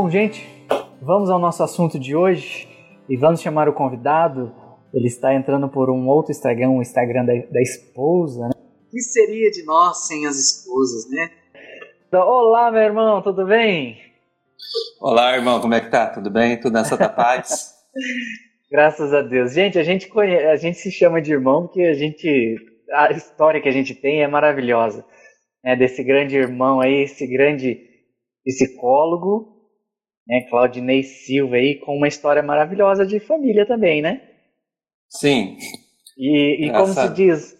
Bom, gente, vamos ao nosso assunto de hoje e vamos chamar o convidado. Ele está entrando por um outro Instagram, o Instagram da, da esposa, né? O que seria de nós sem as esposas, né? Olá, meu irmão, tudo bem? Olá, irmão, como é que tá? Tudo bem? Tudo na Santa Paz? Graças a Deus. Gente, a gente, conhece, a gente se chama de irmão porque a gente. A história que a gente tem é maravilhosa. Né? Desse grande irmão aí, esse grande psicólogo, né? Claudinei Silva aí, com uma história maravilhosa de família também, né? Sim. E, e como se diz,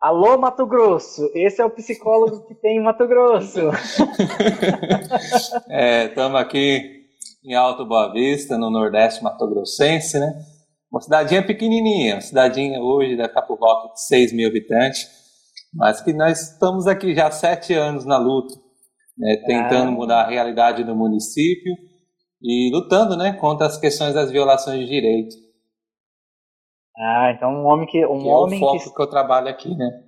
Alô, Mato Grosso, esse é o psicólogo que tem em Mato Grosso. Estamos é, aqui em Alto Boa Vista, no Nordeste Mato Grossense, né? Uma cidadinha pequenininha, uma cidadinha hoje deve estar por volta de 6 mil habitantes, mas que nós estamos aqui já há sete anos na luta, né? tentando ah. mudar a realidade do município e lutando né, contra as questões das violações de direito. Ah, então um homem que um que homem é o foco que... que eu trabalho aqui, né?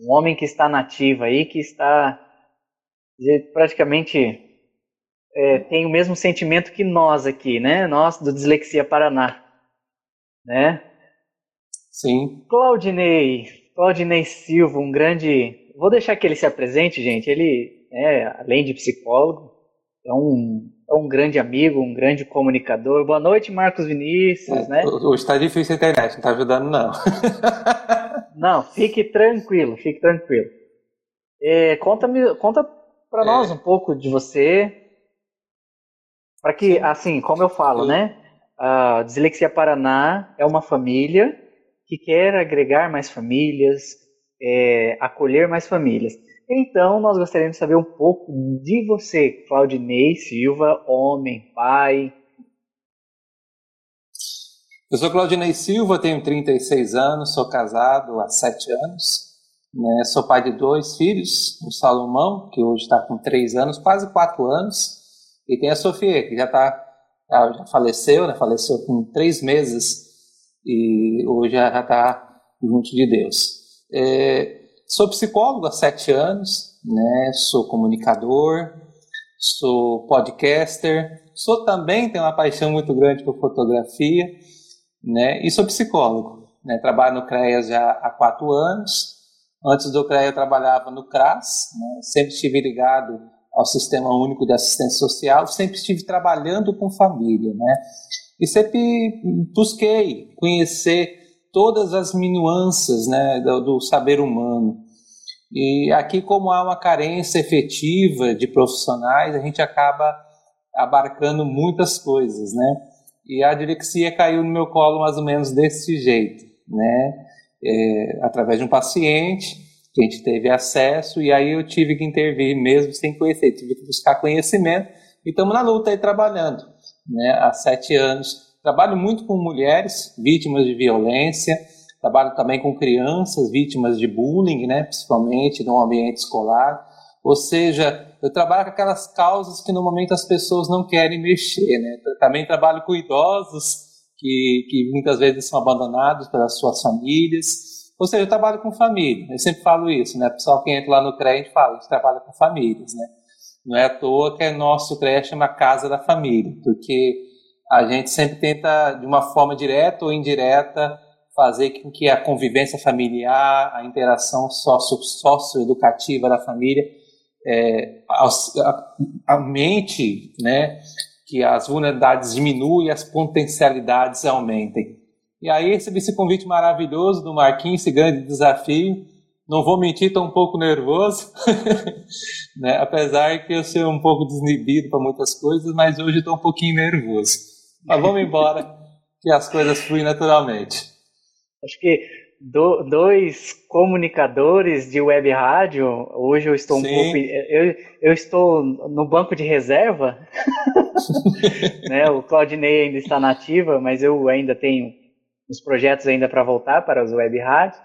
Um homem que está nativo aí, que está praticamente é, tem o mesmo sentimento que nós aqui, né? Nós do Dislexia Paraná, né? Sim. Claudinei, Claudinei Silva, um grande. Vou deixar que ele se apresente, gente. Ele é, além de psicólogo, é um é um grande amigo, um grande comunicador. Boa noite, Marcos Vinícius, né? Hoje está difícil a internet, não está ajudando não. não, fique tranquilo, fique tranquilo. É, conta conta para nós é. um pouco de você, para que, Sim. assim, como eu falo, né? A Dislexia Paraná é uma família que quer agregar mais famílias, é, acolher mais famílias. Então, nós gostaríamos de saber um pouco de você, Claudinei Silva, homem, pai. Eu sou Claudinei Silva, tenho 36 anos, sou casado há 7 anos. Né? Sou pai de dois filhos, o Salomão, que hoje está com 3 anos, quase 4 anos, e tem a Sofia, que já, tá, já faleceu, né? faleceu com 3 meses, e hoje já está junto de Deus. É, Sou psicólogo há sete anos, né? sou comunicador, sou podcaster, sou também, tenho uma paixão muito grande por fotografia, né? e sou psicólogo. Né? Trabalho no CREAS já há quatro anos. Antes do CREA eu trabalhava no CRAS, né? sempre estive ligado ao Sistema Único de Assistência Social, sempre estive trabalhando com família, né? E sempre busquei conhecer todas as minuanças né, do, do, saber humano. E aqui, como há uma carência efetiva de profissionais, a gente acaba abarcando muitas coisas, né? E a dilexia caiu no meu colo mais ou menos desse jeito, né? É, através de um paciente que a gente teve acesso e aí eu tive que intervir mesmo sem conhecer, tive que buscar conhecimento e estamos na luta aí trabalhando, né? Há sete anos Trabalho muito com mulheres vítimas de violência, trabalho também com crianças vítimas de bullying, né, principalmente no ambiente escolar. Ou seja, eu trabalho com aquelas causas que no momento as pessoas não querem mexer. Né? Também trabalho com idosos que, que muitas vezes são abandonados pelas suas famílias. Ou seja, eu trabalho com família. Eu sempre falo isso, né? O pessoal que entra lá no CREA, fala, a gente trabalha com famílias, né? Não é à toa que é nosso CREA chama Casa da Família, porque a gente sempre tenta, de uma forma direta ou indireta, fazer com que a convivência familiar, a interação sócio-educativa da família é, aumente, né, que as vulnerabilidades diminuem e as potencialidades aumentem. E aí recebi esse convite maravilhoso do Marquinhos, esse grande desafio. Não vou mentir, estou um pouco nervoso, né? apesar que eu sou um pouco desinibido para muitas coisas, mas hoje estou um pouquinho nervoso. Mas vamos embora, que as coisas fluem naturalmente. Acho que do, dois comunicadores de web rádio, hoje eu estou um Sim. pouco. Eu, eu estou no banco de reserva. né? O Claudinei ainda está nativa, mas eu ainda tenho uns projetos ainda para voltar para as web rádios.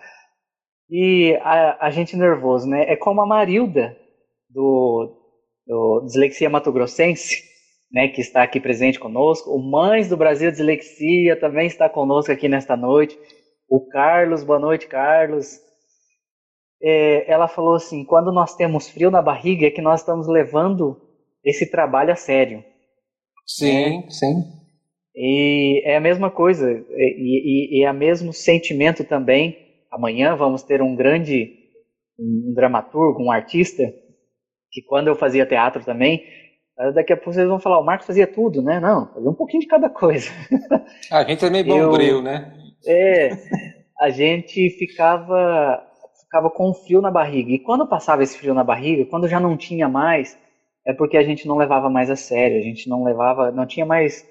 E a, a gente nervoso, né? É como a Marilda, do, do Dislexia Mato Grossense né, que está aqui presente conosco. O Mães do Brasil Dislexia também está conosco aqui nesta noite. O Carlos, boa noite, Carlos. É, ela falou assim: quando nós temos frio na barriga, é que nós estamos levando esse trabalho a sério. Sim, né? sim. E é a mesma coisa, e, e, e é o mesmo sentimento também. Amanhã vamos ter um grande um dramaturgo, um artista, que quando eu fazia teatro também, daqui a pouco vocês vão falar, o Marcos fazia tudo, né? Não, fazia um pouquinho de cada coisa. A gente é meio bombril, né? É, a gente ficava, ficava com um frio na barriga. E quando passava esse frio na barriga, quando já não tinha mais, é porque a gente não levava mais a sério, a gente não levava, não tinha mais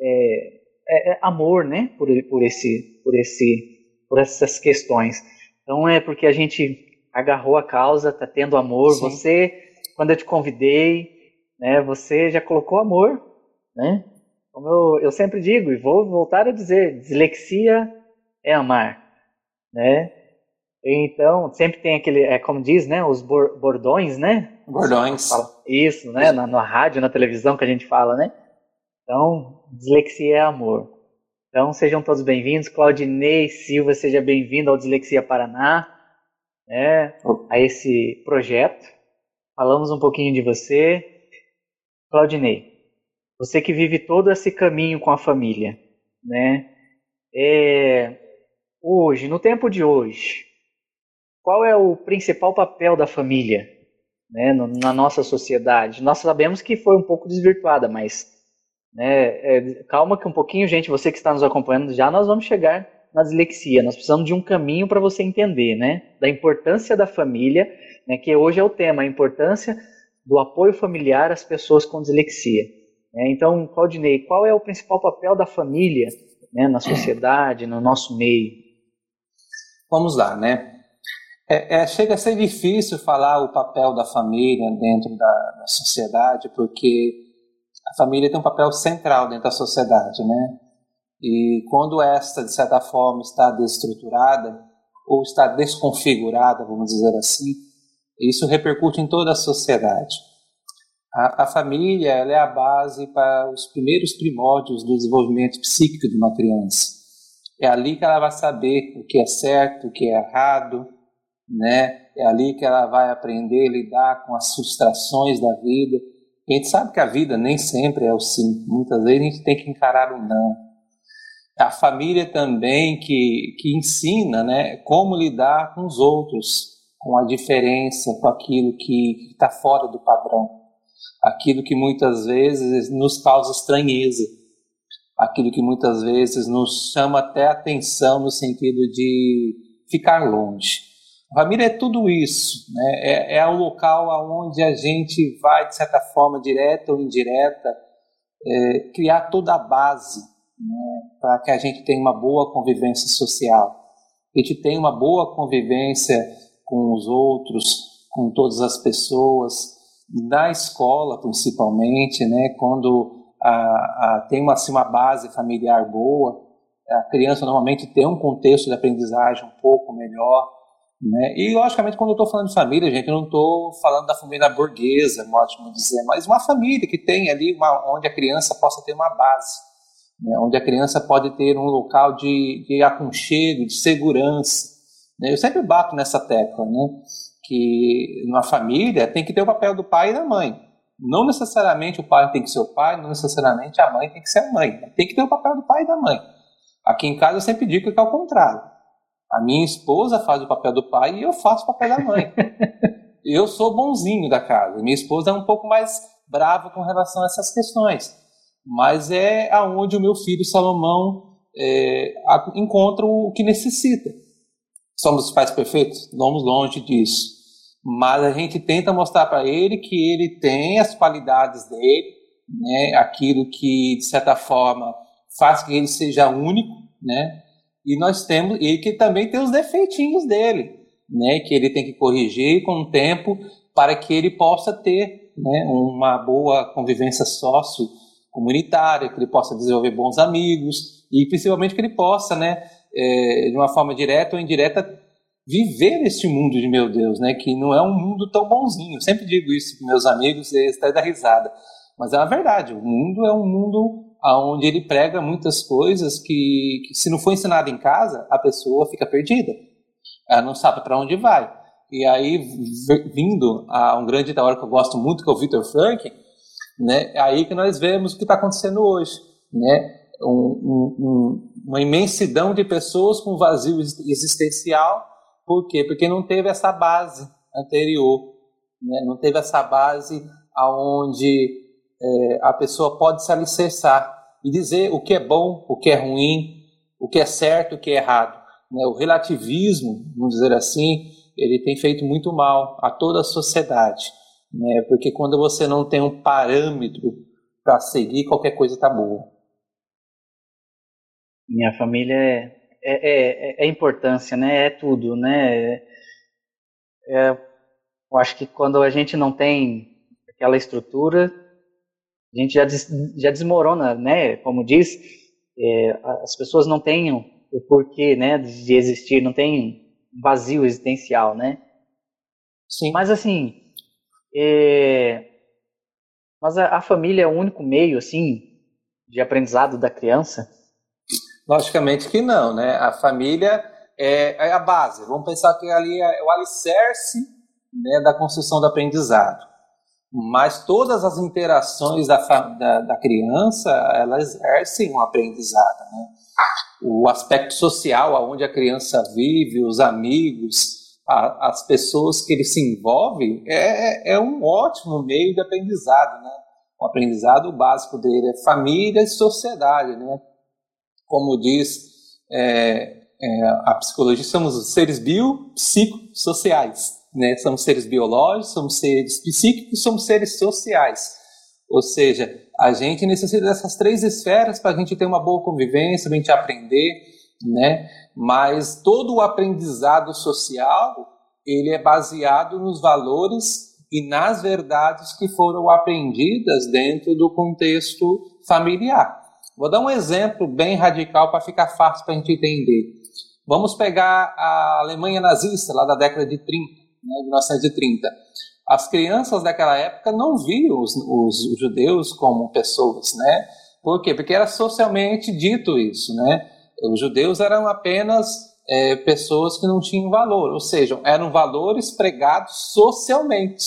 é, é, é amor, né, por, por esse, por esse, por essas questões. Então é porque a gente agarrou a causa, tá tendo amor. Sim. Você, quando eu te convidei, né, você já colocou amor, né? Como eu, eu sempre digo e vou voltar a dizer, dislexia é amar, né? Então, sempre tem aquele, é como diz, né, os bordões, né? Bordões. Isso, né, na, na rádio, na televisão que a gente fala, né? Então, dislexia é amor. Então, sejam todos bem-vindos. Claudinei Silva, seja bem-vindo ao Dislexia Paraná, né, a esse projeto. Falamos um pouquinho de você. Claudinei, você que vive todo esse caminho com a família, né? É, hoje, no tempo de hoje, qual é o principal papel da família né, na nossa sociedade? Nós sabemos que foi um pouco desvirtuada, mas né? É, calma que um pouquinho, gente, você que está nos acompanhando, já nós vamos chegar na dislexia. Nós precisamos de um caminho para você entender, né? Da importância da família, né? Que hoje é o tema, a importância do apoio familiar às pessoas com dislexia. Né? Então, Claudinei, qual é o principal papel da família né, na sociedade, no nosso meio? Vamos lá, né? É, é, chega a ser difícil falar o papel da família dentro da, da sociedade, porque a família tem um papel central dentro da sociedade, né? E quando esta, de certa forma, está desestruturada ou está desconfigurada, vamos dizer assim, isso repercute em toda a sociedade. A, a família é a base para os primeiros primórdios do desenvolvimento psíquico de uma criança. É ali que ela vai saber o que é certo, o que é errado, né? É ali que ela vai aprender a lidar com as frustrações da vida a gente sabe que a vida nem sempre é o sim. Muitas vezes a gente tem que encarar o não. A família também que, que ensina né, como lidar com os outros, com a diferença, com aquilo que está fora do padrão. Aquilo que muitas vezes nos causa estranheza. Aquilo que muitas vezes nos chama até atenção no sentido de ficar longe. A família é tudo isso, né? é, é o local onde a gente vai, de certa forma, direta ou indireta, é, criar toda a base né? para que a gente tenha uma boa convivência social. A gente tenha uma boa convivência com os outros, com todas as pessoas, na escola principalmente, né? quando a, a, tem uma, assim, uma base familiar boa, a criança normalmente tem um contexto de aprendizagem um pouco melhor, né? E, logicamente, quando eu estou falando de família, gente, eu não estou falando da família burguesa, ótimo dizer, mas uma família que tem ali uma, onde a criança possa ter uma base, né? onde a criança pode ter um local de, de aconchego, de segurança. Eu sempre bato nessa tecla, né? que uma família tem que ter o papel do pai e da mãe. Não necessariamente o pai tem que ser o pai, não necessariamente a mãe tem que ser a mãe. Tem que ter o papel do pai e da mãe. Aqui em casa eu sempre digo que é o contrário. A minha esposa faz o papel do pai e eu faço o papel da mãe. eu sou bonzinho da casa. Minha esposa é um pouco mais brava com relação a essas questões. Mas é aonde o meu filho Salomão é, encontra o que necessita. Somos os pais perfeitos? Vamos longe disso. Mas a gente tenta mostrar para ele que ele tem as qualidades dele, né, aquilo que, de certa forma, faz que ele seja único, né, e nós temos e que também tem os defeitinhos dele, né, que ele tem que corrigir com o tempo para que ele possa ter, né, uma boa convivência sócio comunitária, que ele possa desenvolver bons amigos e principalmente que ele possa, né, é, de uma forma direta ou indireta viver este mundo de meu Deus, né, que não é um mundo tão bonzinho. Eu sempre digo isso para meus amigos eles até dão risada, mas é uma verdade. O mundo é um mundo onde ele prega muitas coisas que, que, se não for ensinado em casa, a pessoa fica perdida. Ela não sabe para onde vai. E aí, vindo a um grande teórico que eu gosto muito, que é o Victor Frank, né? É aí que nós vemos o que está acontecendo hoje, né? Um, um, uma imensidão de pessoas com vazio existencial, por quê? Porque não teve essa base anterior, né? não teve essa base aonde é, a pessoa pode se alicerçar e dizer o que é bom, o que é ruim, o que é certo, o que é errado. Né? O relativismo, vamos dizer assim, ele tem feito muito mal a toda a sociedade, né? porque quando você não tem um parâmetro para seguir, qualquer coisa está boa. Minha família é, é, é, é, importância, né? É tudo, né? É, eu acho que quando a gente não tem aquela estrutura, a gente já, des, já desmorona, né? Como diz, é, as pessoas não têm o porquê, né, de existir, não tem vazio existencial, né? Sim. Mas assim, é, mas a, a, família é o único meio, assim, de aprendizado da criança? Logicamente que não, né? A família é, é a base. Vamos pensar que ali é o alicerce né, da construção do aprendizado mas todas as interações da, da, da criança elas exercem um aprendizado. Né? O aspecto social, aonde a criança vive, os amigos, a, as pessoas que ele se envolve, é, é um ótimo meio de aprendizado. Né? O aprendizado básico dele é família e sociedade. Né? Como diz é, é, a psicologia, somos seres biopsicossociais. Né? Somos seres biológicos, somos seres psíquicos, somos seres sociais. Ou seja, a gente necessita dessas três esferas para a gente ter uma boa convivência, para a gente aprender, né? Mas todo o aprendizado social ele é baseado nos valores e nas verdades que foram aprendidas dentro do contexto familiar. Vou dar um exemplo bem radical para ficar fácil para a gente entender. Vamos pegar a Alemanha nazista, lá da década de 30 né, de 1930. As crianças daquela época não viam os, os, judeus como pessoas, né? Por quê? Porque era socialmente dito isso, né? Os judeus eram apenas é, pessoas que não tinham valor, ou seja, eram valores pregados socialmente.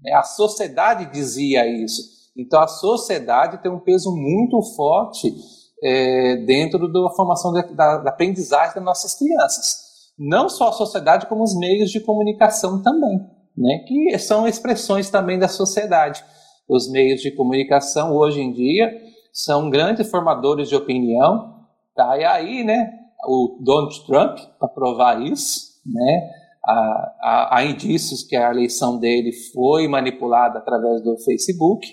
Né? A sociedade dizia isso. Então a sociedade tem um peso muito forte é, dentro da formação da, da, da aprendizagem das nossas crianças não só a sociedade, como os meios de comunicação também, né? que são expressões também da sociedade. Os meios de comunicação, hoje em dia, são grandes formadores de opinião, tá? e aí né, o Donald Trump, para provar isso, né, há, há, indícios que a eleição dele foi manipulada através do Facebook,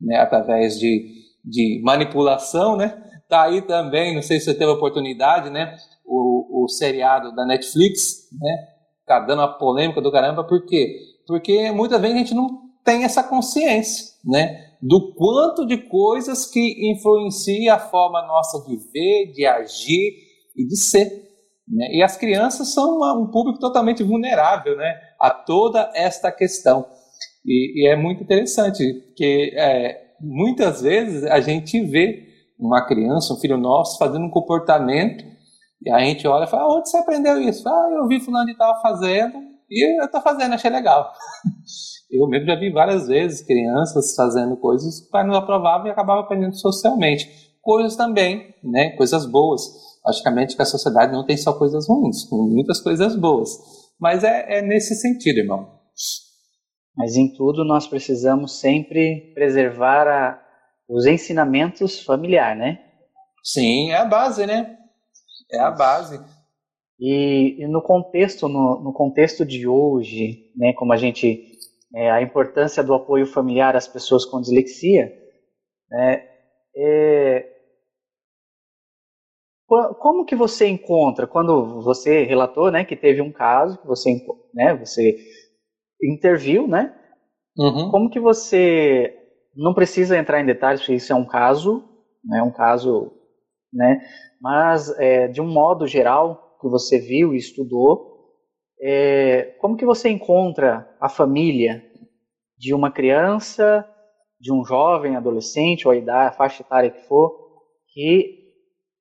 né, através de, de manipulação, né? Tá aí também, não sei se você teve a oportunidade, né? o, o seriado da Netflix, né? Tá dando uma polêmica do caramba, por quê? Porque muitas vezes a gente não tem essa consciência, né? Do quanto de coisas que influenciam a forma nossa de ver, de agir e de ser. Né? E as crianças são um público totalmente vulnerável né? a toda esta questão. E, e é muito interessante, porque é, muitas vezes a gente vê uma criança, um filho nosso, fazendo um comportamento e a gente olha e fala, onde você aprendeu isso? Ah, eu vi fulano de tal fazendo e eu estou fazendo, achei legal. Eu mesmo já vi várias vezes crianças fazendo coisas que não aprovavam e acabavam aprendendo socialmente. Coisas também, né? Coisas boas. Logicamente que a sociedade não tem só coisas ruins, tem muitas coisas boas. Mas é, é nesse sentido, irmão. Mas em tudo nós precisamos sempre preservar a, os ensinamentos familiares, né? Sim, é a base, né? É a base. E, e no contexto no, no, contexto de hoje, né, como a gente é, a importância do apoio familiar às pessoas com dislexia, né, é, como que você encontra quando você relatou, né, que teve um caso que você, né, você interviu, né? Uhum. Como que você não precisa entrar em detalhes porque isso é um caso, né, um caso, né? mas é, de um modo geral que você viu e estudou, é, como que você encontra a família de uma criança, de um jovem, adolescente ou a idade, a faixa etária que for, que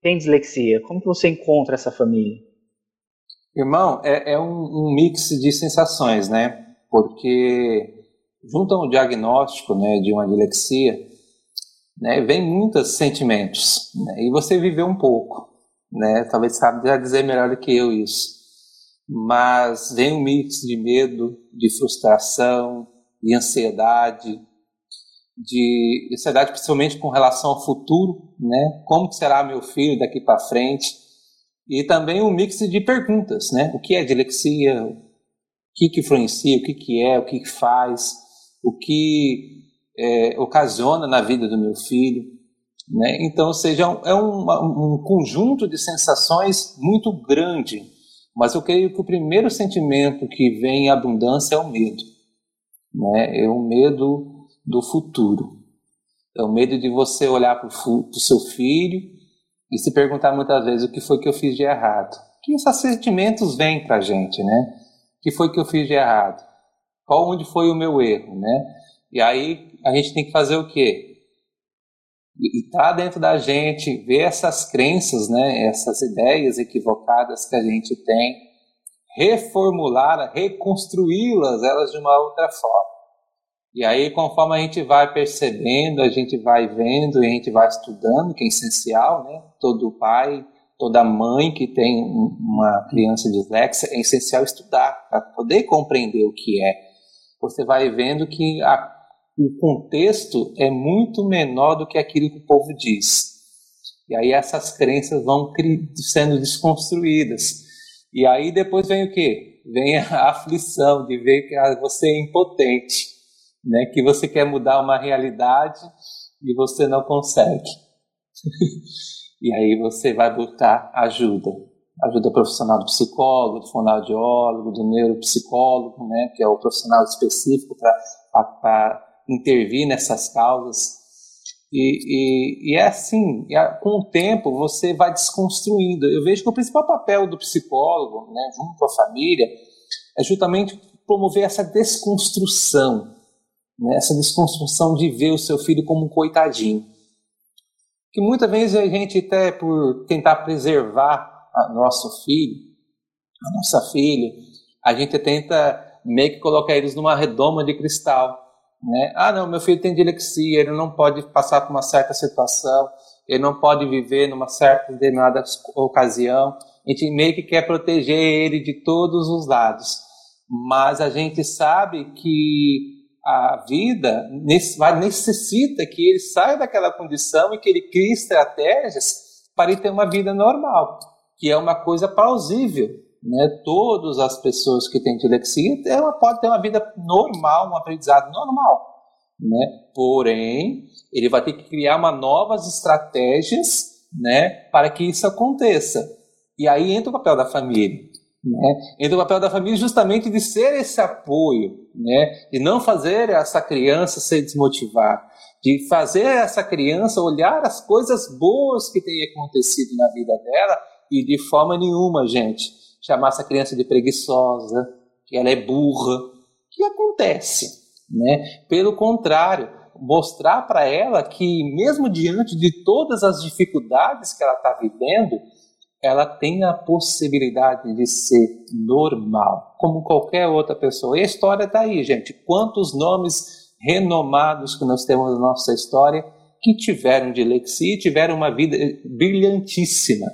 tem dislexia? Como que você encontra essa família? Irmão, é, é um, um, mix de sensações, né? Porque junto a um diagnóstico né, de uma dilexia, né, vem muitos sentimentos. Né, e você viveu um pouco, né, talvez sabe já dizer melhor do que eu isso. Mas vem um mix de medo, de frustração, de ansiedade, de ansiedade principalmente com relação ao futuro, né? Como será meu filho daqui para frente? E também um mix de perguntas, né? O que é dilexia? Que que influencia? O que que é? O que que faz? O que é, ocasiona na vida do meu filho? Né? Então, ou seja, é um, um conjunto de sensações muito grande. Mas eu creio que o primeiro sentimento que vem em abundância é o medo. Né? É o medo do futuro. É o medo de você olhar para o seu filho e se perguntar muitas vezes o que foi que eu fiz de errado. Que esses sentimentos vêm para a gente, né? Que foi que eu fiz de errado? Qual onde foi o meu erro, né? E aí a gente tem que fazer o quê? Estar dentro da gente, ver essas crenças, né? Essas ideias equivocadas que a gente tem, reformular, reconstruí-las, elas de uma outra forma. E aí, conforme a gente vai percebendo, a gente vai vendo e a gente vai estudando, que é essencial, né? Todo pai, toda mãe que tem uma criança dislexa, é essencial estudar para poder compreender o que é. Você vai vendo que a, o contexto é muito menor do que aquilo que o povo diz. E aí essas crenças vão sendo desconstruídas. E aí depois vem o quê? Vem a aflição de ver que você é impotente né? Que você quer mudar uma realidade e você não consegue. e aí você vai buscar ajuda. Ajuda profissional do psicólogo, do fonoaudiólogo, do neuropsicólogo, né? Que é o profissional específico para intervir nessas causas. E, e, e, é assim, com o tempo você vai desconstruindo. Eu vejo que o principal papel do psicólogo, né, junto à família, é justamente promover essa desconstrução né, essa desconstrução de ver o seu filho como um coitadinho. Que muitas vezes a gente, até por tentar preservar nosso filho, a nossa filha, a gente tenta meio que colocar eles numa redoma de cristal. Né? Ah, não, meu filho tem dilexia, ele não pode passar por uma certa situação, ele não pode viver numa certa determinada ocasião. A gente meio que quer proteger ele de todos os lados. Mas a gente sabe que a vida necessita que ele saia daquela condição e que ele crie estratégias para ele ter uma vida normal, que é uma coisa plausível. Né? Todas as pessoas que têm dilexia ela pode ter uma vida normal, um aprendizado normal. Né? Porém, ele vai ter que criar uma novas estratégias né, para que isso aconteça. E aí entra o papel da família. Né? Então, o papel da família é justamente de ser esse apoio, né? de não fazer essa criança se desmotivar, de fazer essa criança olhar as coisas boas que têm acontecido na vida dela e de forma nenhuma, gente, chamar essa criança de preguiçosa, que ela é burra, que acontece. Né? Pelo contrário, mostrar para ela que, mesmo diante de todas as dificuldades que ela está vivendo, ela tem a possibilidade de ser normal, como qualquer outra pessoa. E a história está aí, gente. Quantos nomes renomados que nós temos na nossa história que tiveram dilexia e tiveram uma vida brilhantíssima,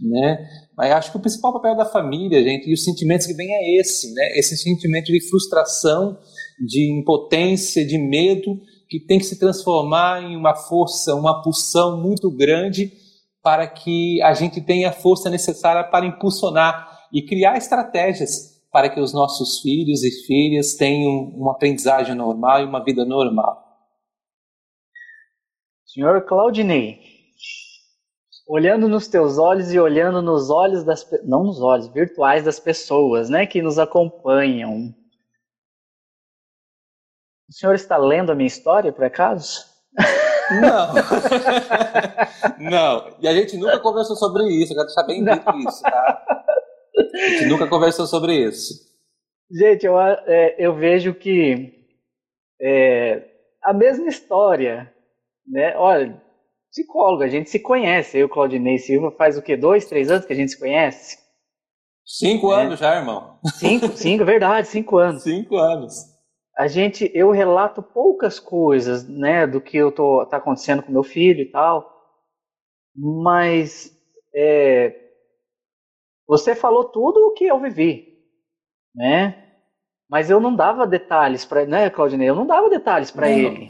né? Mas acho que o principal papel da família, gente, e os sentimentos que vem é esse, né? Esse sentimento de frustração, de impotência, de medo, que tem que se transformar em uma força, uma pulsão muito grande para que a gente tenha a força necessária para impulsionar e criar estratégias para que os nossos filhos e filhas tenham uma aprendizagem normal e uma vida normal. Senhor Claudinei, olhando nos teus olhos e olhando nos olhos das não nos olhos virtuais das pessoas, né, que nos acompanham. O senhor está lendo a minha história por acaso? Não. não. E a gente nunca conversou sobre isso, eu quero deixar bem dito isso, tá? A gente nunca conversou sobre isso. Gente, eu, é, eu vejo que é, a mesma história, né? Olha, psicólogo, a gente se conhece. Eu, Claudinei Silva, faz o quê? Dois, três anos que a gente se conhece? Cinco é. anos já, irmão. Cinco, cinco, verdade, cinco anos. Cinco anos. A gente, eu relato poucas coisas, né, do que eu tô tá acontecendo com meu filho e tal, mas é, você falou tudo o que eu vivi, né? Mas eu não dava detalhes para, né, Claudinei? Eu não dava detalhes para ele.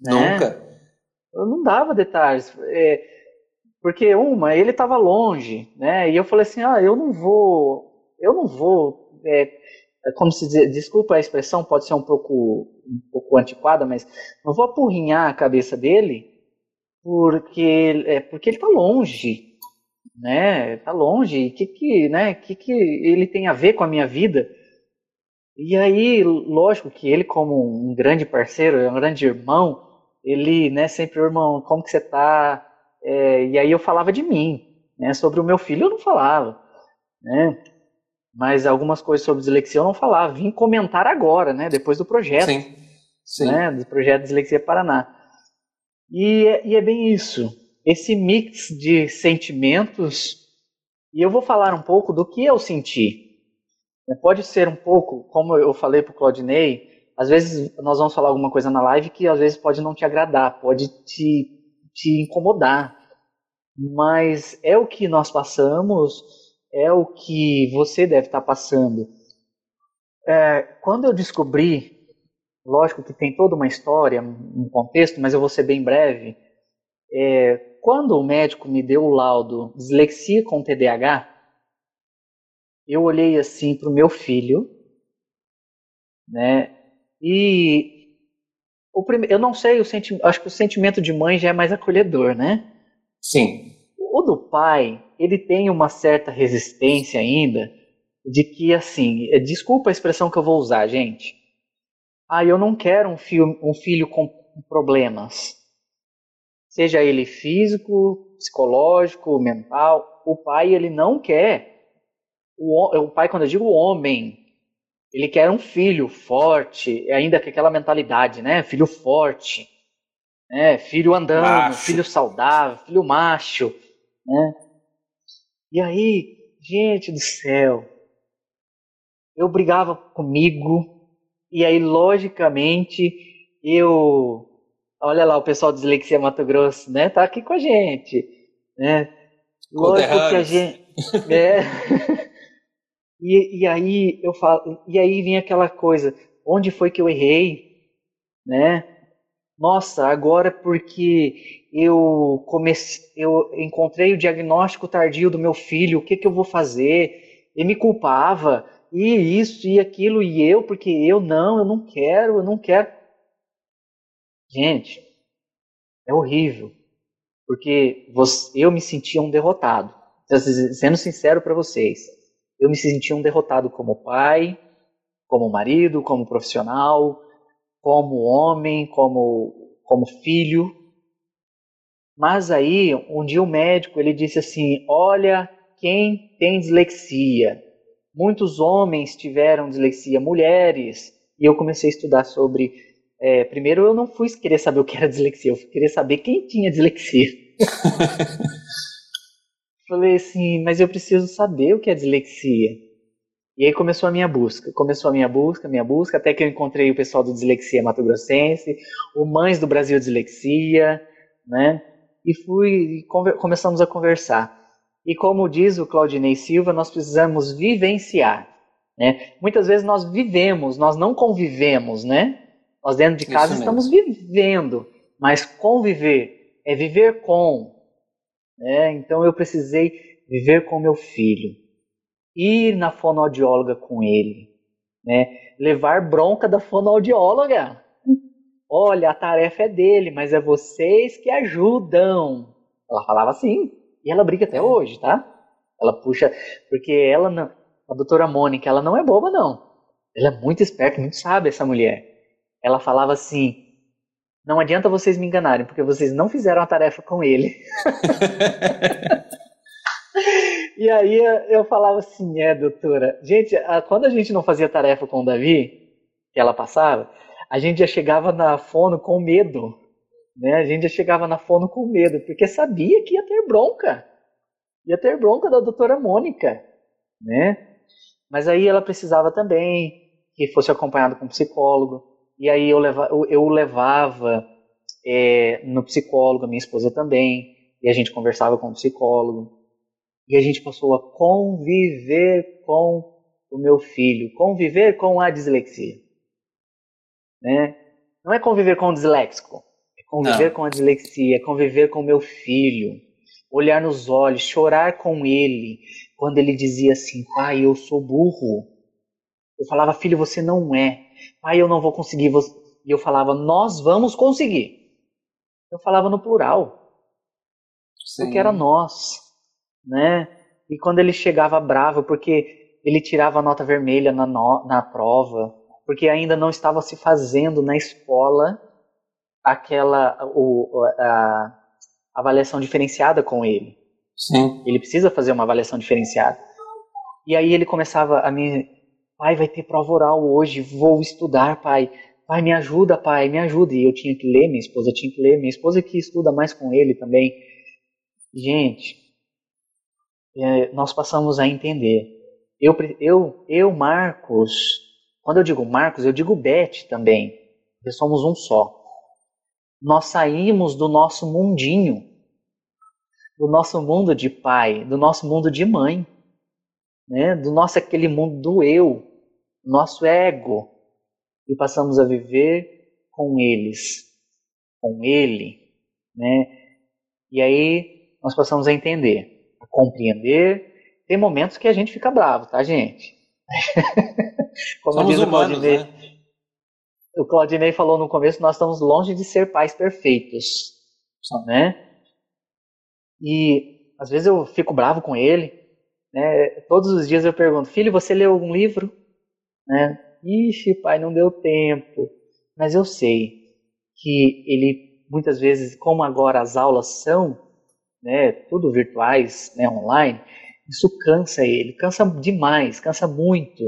Né? Nunca. Eu não dava detalhes. É, porque uma, ele estava longe, né? E eu falei assim, ah, eu não vou, eu não vou, é, como se desculpa a expressão, pode ser um pouco, um pouco antiquada, mas não vou apurrinhar a cabeça dele porque, é, porque ele está longe, né? Está longe. E que que, né? Que que ele tem a ver com a minha vida? E aí, lógico que ele, como um grande parceiro, um grande irmão, ele, né, sempre, irmão, como que você tá? É, e aí eu falava de mim, né? Sobre o meu filho eu não falava, né? Mas algumas coisas sobre dislexia eu não falava. Vim comentar agora, né? Depois do projeto. Sim. Sim. Né, do projeto Dislexia Paraná. E, é, e é bem isso. Esse mix de sentimentos. E eu vou falar um pouco do que eu senti. Pode ser um pouco, como eu falei para o Claudinei, às vezes nós vamos falar alguma coisa na live que às vezes pode não te agradar, pode te, te incomodar. Mas é o que nós passamos, é o que você deve estar passando. É, quando eu descobri, lógico que tem toda uma história, um contexto, mas eu vou ser bem breve. É, quando o médico me deu o laudo dislexia com TDAH, eu olhei assim para o meu filho, né? E o prime... eu não sei, o senti... acho que o sentimento de mãe já é mais acolhedor, né? Sim. O do pai, ele tem uma certa resistência ainda de que assim, é, desculpa a expressão que eu vou usar, gente. Ah, eu não quero um filho, um filho com problemas. Seja ele físico, psicológico, mental, o pai ele não quer o, o pai, quando eu digo homem, ele quer um filho forte, ainda com aquela mentalidade, né? Filho forte, né? Filho andando, macho. filho saudável, filho macho, né? E aí, gente do céu, eu brigava comigo, e aí, logicamente, eu. Olha lá, o pessoal do Dislexia Mato Grosso, né? Tá aqui com a gente, né? Lógico que a gente. É, E, e aí eu falo, e aí vem aquela coisa, onde foi que eu errei, né? Nossa, agora porque eu comecei, eu encontrei o diagnóstico tardio do meu filho, o que que eu vou fazer? Ele me culpava, e isso e aquilo e eu, porque eu não, eu não quero, eu não quero. Gente, é horrível, porque você, eu me sentia um derrotado. Sendo sincero para vocês, eu me sentia um derrotado como pai, como marido, como profissional, como homem, como, como filho. Mas aí, um dia o médico ele disse assim: Olha, quem tem dislexia? Muitos homens tiveram dislexia, mulheres. E eu comecei a estudar sobre. É, primeiro, eu não fui querer saber o que era dislexia, eu fui querer saber quem tinha dislexia. Falei assim, mas eu preciso saber o que é dislexia. E aí começou a minha busca. Começou a minha busca, minha busca, até que eu encontrei o pessoal do Dislexia Mato Grossense, o Mães do Brasil Dislexia, né? E fui, começamos a conversar. E como diz o Claudinei Silva, nós precisamos vivenciar, né? Muitas vezes nós vivemos, nós não convivemos, né? Nós dentro de casa estamos vivendo, mas conviver é viver com, né? Então eu precisei viver com meu filho, ir na fonoaudióloga com ele, né? levar bronca da fonoaudióloga. Olha, a tarefa é dele, mas é vocês que ajudam. Ela falava assim, e ela briga até é. hoje, tá? Ela puxa, porque ela, não, a doutora Mônica, ela não é boba, não. Ela é muito esperta, muito sábia, essa mulher. Ela falava assim: não adianta vocês me enganarem, porque vocês não fizeram a tarefa com ele. e aí eu falava assim, é, doutora. Gente, quando a gente não fazia tarefa com o Davi, que ela passava, a gente já chegava na fono com medo. Né? A gente já chegava na fono com medo, porque sabia que ia ter bronca. Ia ter bronca da doutora Mônica. Né? Mas aí ela precisava também que fosse acompanhado com um psicólogo. E aí eu, leva, eu, eu levava é, no psicólogo, minha esposa também, e a gente conversava com o psicólogo. E a gente passou a conviver com o meu filho, conviver com a dislexia. Né? Não é conviver com o disléxico, é conviver Não. com a dislexia, é conviver com o meu filho, olhar nos olhos, chorar com ele, quando ele dizia assim: Pai, eu sou burro. Eu falava, filho, você não é. Pai, eu não vou conseguir. E eu falava, nós vamos conseguir. Eu falava no plural. Sim. Porque era nós. Né? E quando ele chegava bravo, porque ele tirava a nota vermelha na, no, na prova, porque ainda não estava se fazendo na escola aquela o, a, avaliação diferenciada com ele. Sim. Ele precisa fazer uma avaliação diferenciada. E aí ele começava a me, pai, vai ter prova oral hoje, vou estudar, pai. Pai, me ajuda, pai, me ajuda. E eu tinha que ler, minha esposa tinha que ler, minha esposa que estuda mais com ele também. Gente, é, nós passamos a entender. Eu, eu, eu, Marcos, quando eu digo Marcos, eu digo Beth também, porque somos um só. Nós saímos do nosso mundinho do nosso mundo de pai, do nosso mundo de mãe, né? do nosso aquele mundo do eu, nosso ego, e passamos a viver com eles, com ele, né? E aí nós passamos a entender, compreender. Tem momentos que a gente fica bravo, tá, gente? Como Somos diz humanos, o Claudinei, né? o Claudinei falou no começo, nós estamos longe de ser pais perfeitos, né? E às vezes eu fico bravo com ele. Né? Todos os dias eu pergunto: Filho, você leu algum livro? Né? Ixi, pai, não deu tempo. Mas eu sei que ele, muitas vezes, como agora as aulas são né, tudo virtuais, né, online, isso cansa ele, cansa demais, cansa muito.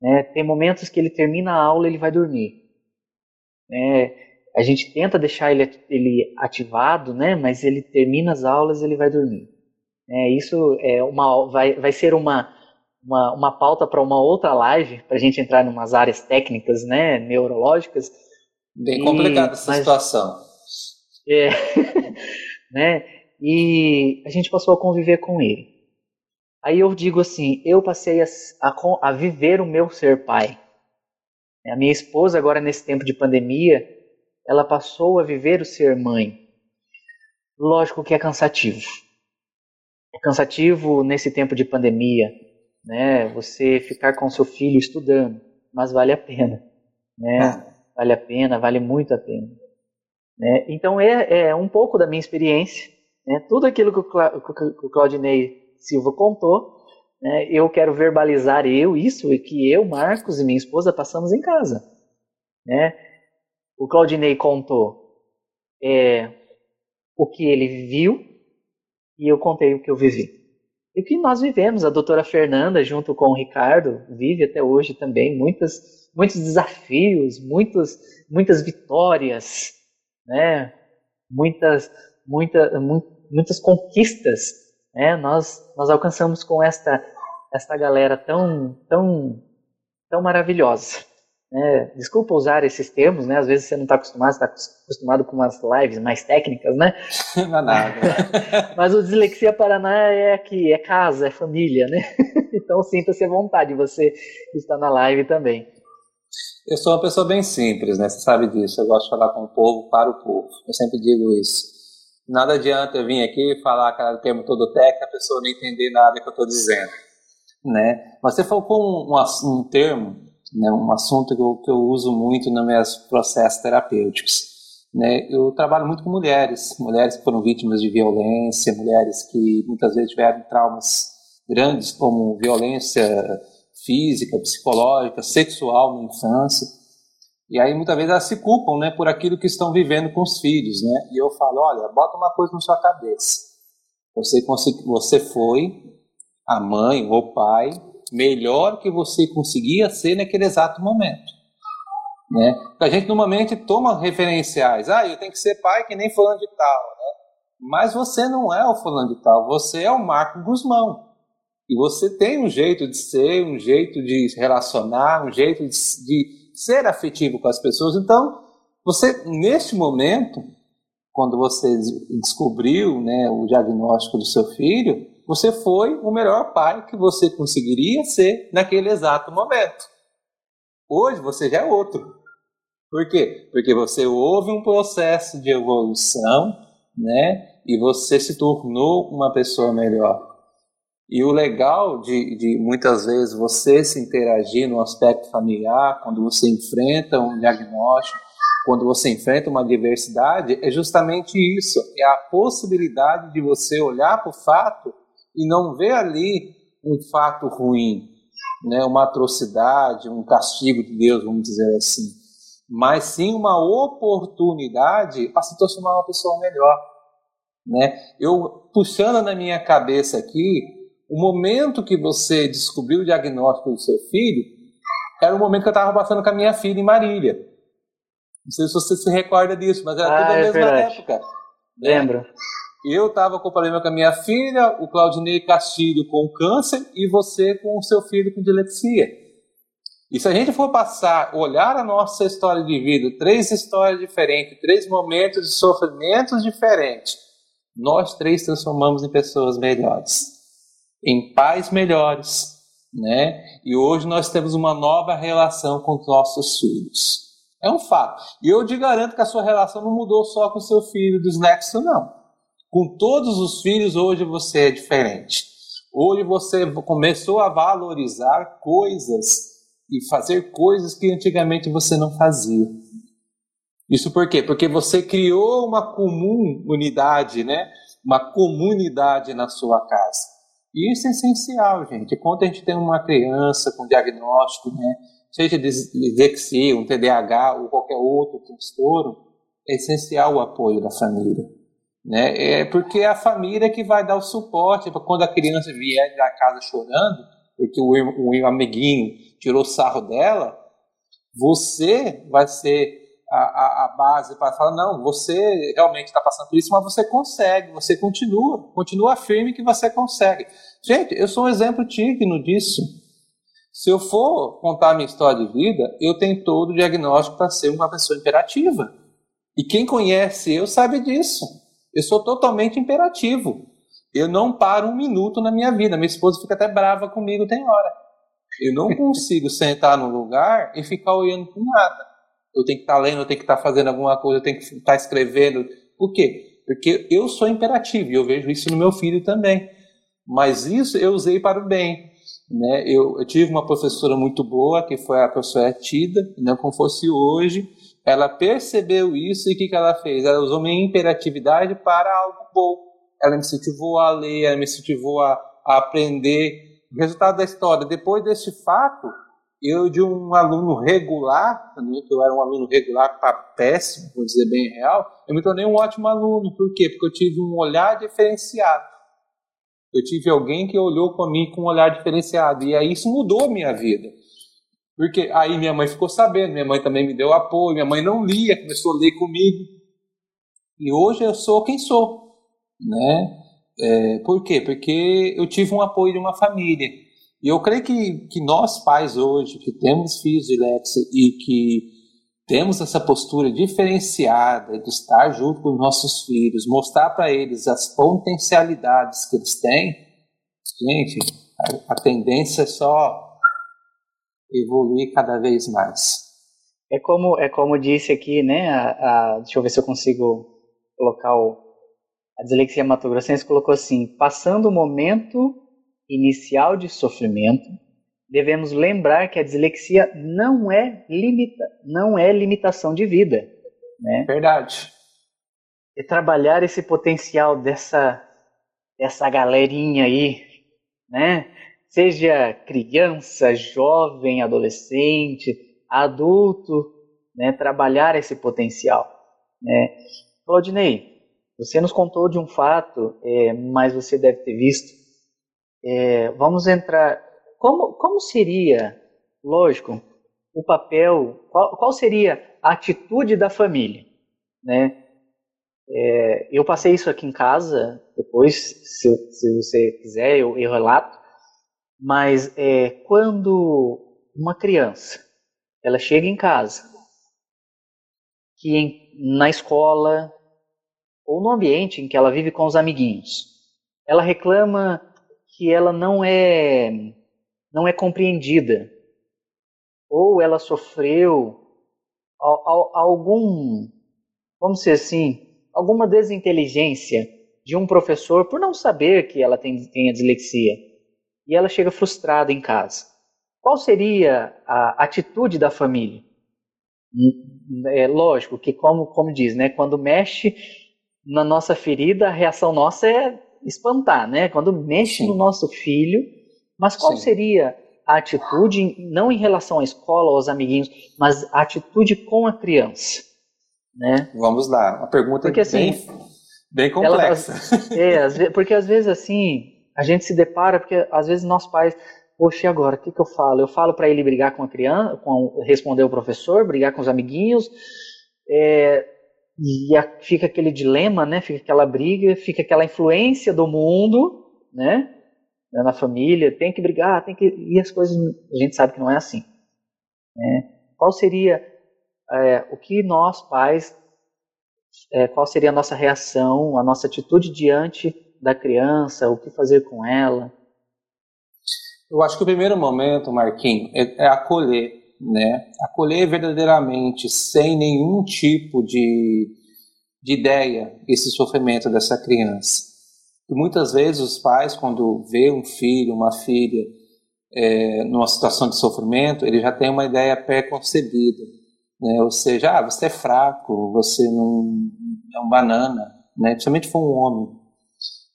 Né? Tem momentos que ele termina a aula e ele vai dormir. Né? a gente tenta deixar ele, ele ativado, né? Mas ele termina as aulas e ele vai dormir. É, isso é uma, vai, vai ser uma, uma, uma pauta para uma outra live, para a gente entrar em umas áreas técnicas, né? Neurológicas. Bem complicada essa mas, situação. É, né? E a gente passou a conviver com ele. Aí eu digo assim, eu passei a, a, a viver o meu ser pai. A minha esposa agora nesse tempo de pandemia, ela passou a viver o ser mãe. Lógico que é cansativo. É cansativo nesse tempo de pandemia, né? Você ficar com seu filho estudando, mas vale a pena, né? É. Vale a pena, vale muito a pena. Né? Então é, é um pouco da minha experiência, né? Tudo aquilo que o, Cla que o Claudinei Silva contou, né? eu quero verbalizar eu isso que eu, Marcos e minha esposa passamos em casa, né? o Claudinei contou é, o que ele viu e eu contei o que eu vivi. E o que nós vivemos, a doutora Fernanda, junto com o Ricardo, vive até hoje também muitas, muitos desafios, muitos, muitas vitórias, né? muitas, muita, muitas conquistas né? nós, nós alcançamos com esta, esta galera tão, tão, tão maravilhosa. Né? Desculpa usar esses termos, né? Às vezes você não está acostumado, está acostumado com umas lives mais técnicas, né? Não é nada. Mas o Dislexia Paraná é aqui, é casa, é família, né? Então sinta-se à vontade, você está na live também. Eu sou uma pessoa bem simples, né? Você sabe disso. Eu gosto de falar com o povo, para o povo. Eu sempre digo isso. Nada adianta eu vir aqui falar aquele termo todo técnico, a pessoa não entender nada que eu estou dizendo, né? Mas você falou com um, um termo né, um assunto que eu, que eu uso muito nos meus processos terapêuticos. Né, eu trabalho muito com mulheres, mulheres que foram vítimas de violência, mulheres que muitas vezes tiveram traumas grandes como violência física, psicológica, sexual na infância. E aí muitas vezes elas se culpam, né, por aquilo que estão vivendo com os filhos, né? E eu falo, olha, bota uma coisa na sua cabeça. Você você foi a mãe ou o pai melhor que você conseguia ser naquele exato momento. Né? A gente normalmente toma referenciais, ah, eu tenho que ser pai que nem fulano de tal, né? mas você não é o fulano de tal, você é o Marco Guzmão. E você tem um jeito de ser, um jeito de se relacionar, um jeito de, de ser afetivo com as pessoas. Então, você, neste momento, quando você descobriu né, o diagnóstico do seu filho, você foi o melhor pai que você conseguiria ser naquele exato momento. Hoje você já é outro. Por quê? Porque você houve um processo de evolução, né? E você se tornou uma pessoa melhor. E o legal de, de, muitas vezes você se interagir no aspecto familiar, quando você enfrenta um diagnóstico, quando você enfrenta uma diversidade, é justamente isso: é a possibilidade de você olhar para o fato e não ver ali um fato ruim, né, uma atrocidade, um castigo de Deus, vamos dizer assim, mas sim uma oportunidade para se transformar uma pessoa melhor. Né? Eu puxando na minha cabeça aqui o momento que você descobriu o diagnóstico do seu filho era o momento que eu estava passando com a minha filha em Marília. Não sei se você se recorda disso, mas era ah, tudo a é mesma verdade. época. Né? Lembro. Eu estava com problema com a minha filha, o Claudinei Castilho com câncer e você com o seu filho com dislexia. E se a gente for passar, olhar a nossa história de vida, três histórias diferentes, três momentos de sofrimentos diferentes, nós três transformamos em pessoas melhores em pais melhores, né? E hoje nós temos uma nova relação com os nossos filhos. É um fato. E eu te garanto que a sua relação não mudou só com o seu filho dislexo, não. Com todos os filhos, hoje você é diferente. Hoje você começou a valorizar coisas e fazer coisas que antigamente você não fazia. Isso por quê? Porque você criou uma comum unidade, né? Uma comunidade na sua casa. Isso é essencial, gente. Quando a gente tem uma criança com diagnóstico, né, seja dislexia, um TDAH ou qualquer outro transtorno, é essencial o apoio da família. Né? É porque é a família que vai dar o suporte para quando a criança vier da casa chorando, porque o, o amiguinho tirou sarro dela, você vai ser a, a, a base para falar, não, você realmente está passando por isso, mas você consegue, você continua, continua firme que você consegue. Gente, eu sou um exemplo digno disso. Se eu for contar minha história de vida, eu tenho todo o diagnóstico para ser uma pessoa imperativa. E quem conhece eu sabe disso. Eu sou totalmente imperativo. Eu não paro um minuto na minha vida. Minha esposa fica até brava comigo, tem hora. Eu não consigo sentar num lugar e ficar olhando para nada eu tenho que estar tá lendo, eu tenho que estar tá fazendo alguma coisa, eu tenho que estar tá escrevendo. Por quê? Porque eu sou imperativo e eu vejo isso no meu filho também. Mas isso eu usei para o bem. Né? Eu, eu tive uma professora muito boa, que foi a professora Tida, não como fosse hoje. Ela percebeu isso e o que, que ela fez? Ela usou minha imperatividade para algo bom. Ela me incentivou a ler, ela me incentivou a, a aprender. O resultado da história, depois desse fato, eu de um aluno regular, também, que eu era um aluno regular para péssimo, vou dizer bem real, eu me tornei um ótimo aluno. Por quê? Porque eu tive um olhar diferenciado. Eu tive alguém que olhou para mim com um olhar diferenciado. E aí isso mudou a minha vida. Porque aí minha mãe ficou sabendo, minha mãe também me deu apoio, minha mãe não lia, começou a ler comigo. E hoje eu sou quem sou. Né? É, por quê? Porque eu tive um apoio de uma família. E eu creio que, que nós pais hoje, que temos filhos de Lex e que temos essa postura diferenciada de estar junto com os nossos filhos, mostrar para eles as potencialidades que eles têm, gente, a, a tendência é só evoluir cada vez mais. É como, é como disse aqui, né? A, a, deixa eu ver se eu consigo colocar o, a dislexia matogrossense colocou assim: passando o momento inicial de sofrimento, devemos lembrar que a dislexia não é, limita, não é limitação de vida. Né? Verdade. E trabalhar esse potencial dessa, dessa galerinha aí, né? seja criança, jovem, adolescente, adulto, né? trabalhar esse potencial. Né? Claudinei, você nos contou de um fato, é, mas você deve ter visto é, vamos entrar. Como, como seria, lógico, o papel, qual, qual seria a atitude da família? Né? É, eu passei isso aqui em casa, depois, se, se você quiser, eu, eu relato. Mas é, quando uma criança ela chega em casa, que em, na escola ou no ambiente em que ela vive com os amiguinhos, ela reclama que ela não é não é compreendida ou ela sofreu algum vamos dizer assim alguma desinteligência de um professor por não saber que ela tem, tem a dislexia e ela chega frustrada em casa. Qual seria a atitude da família? É lógico que, como, como diz, né, quando mexe na nossa ferida, a reação nossa é espantar, né? Quando mexe Sim. no nosso filho, mas qual Sim. seria a atitude, não em relação à escola, aos amiguinhos, mas a atitude com a criança? Né? Vamos lá, uma pergunta porque, bem, assim, bem complexa. Ela, é, porque às vezes assim, a gente se depara, porque às vezes nossos pais, poxa, e agora, o que, que eu falo? Eu falo para ele brigar com a criança, com, responder o professor, brigar com os amiguinhos, é, e a, fica aquele dilema, né? Fica aquela briga, fica aquela influência do mundo, né? Na família, tem que brigar, tem que. E as coisas, a gente sabe que não é assim. Né? Qual seria é, o que nós, pais, é, qual seria a nossa reação, a nossa atitude diante da criança, o que fazer com ela? Eu acho que o primeiro momento, Marquinhos, é, é acolher, né? Acolher verdadeiramente, sem nenhum tipo de, de ideia, esse sofrimento dessa criança. E muitas vezes os pais, quando vê um filho, uma filha, é, numa situação de sofrimento, ele já tem uma ideia pré-concebida né? Ou seja, ah, você é fraco, você não é um banana, né? Principalmente for um homem,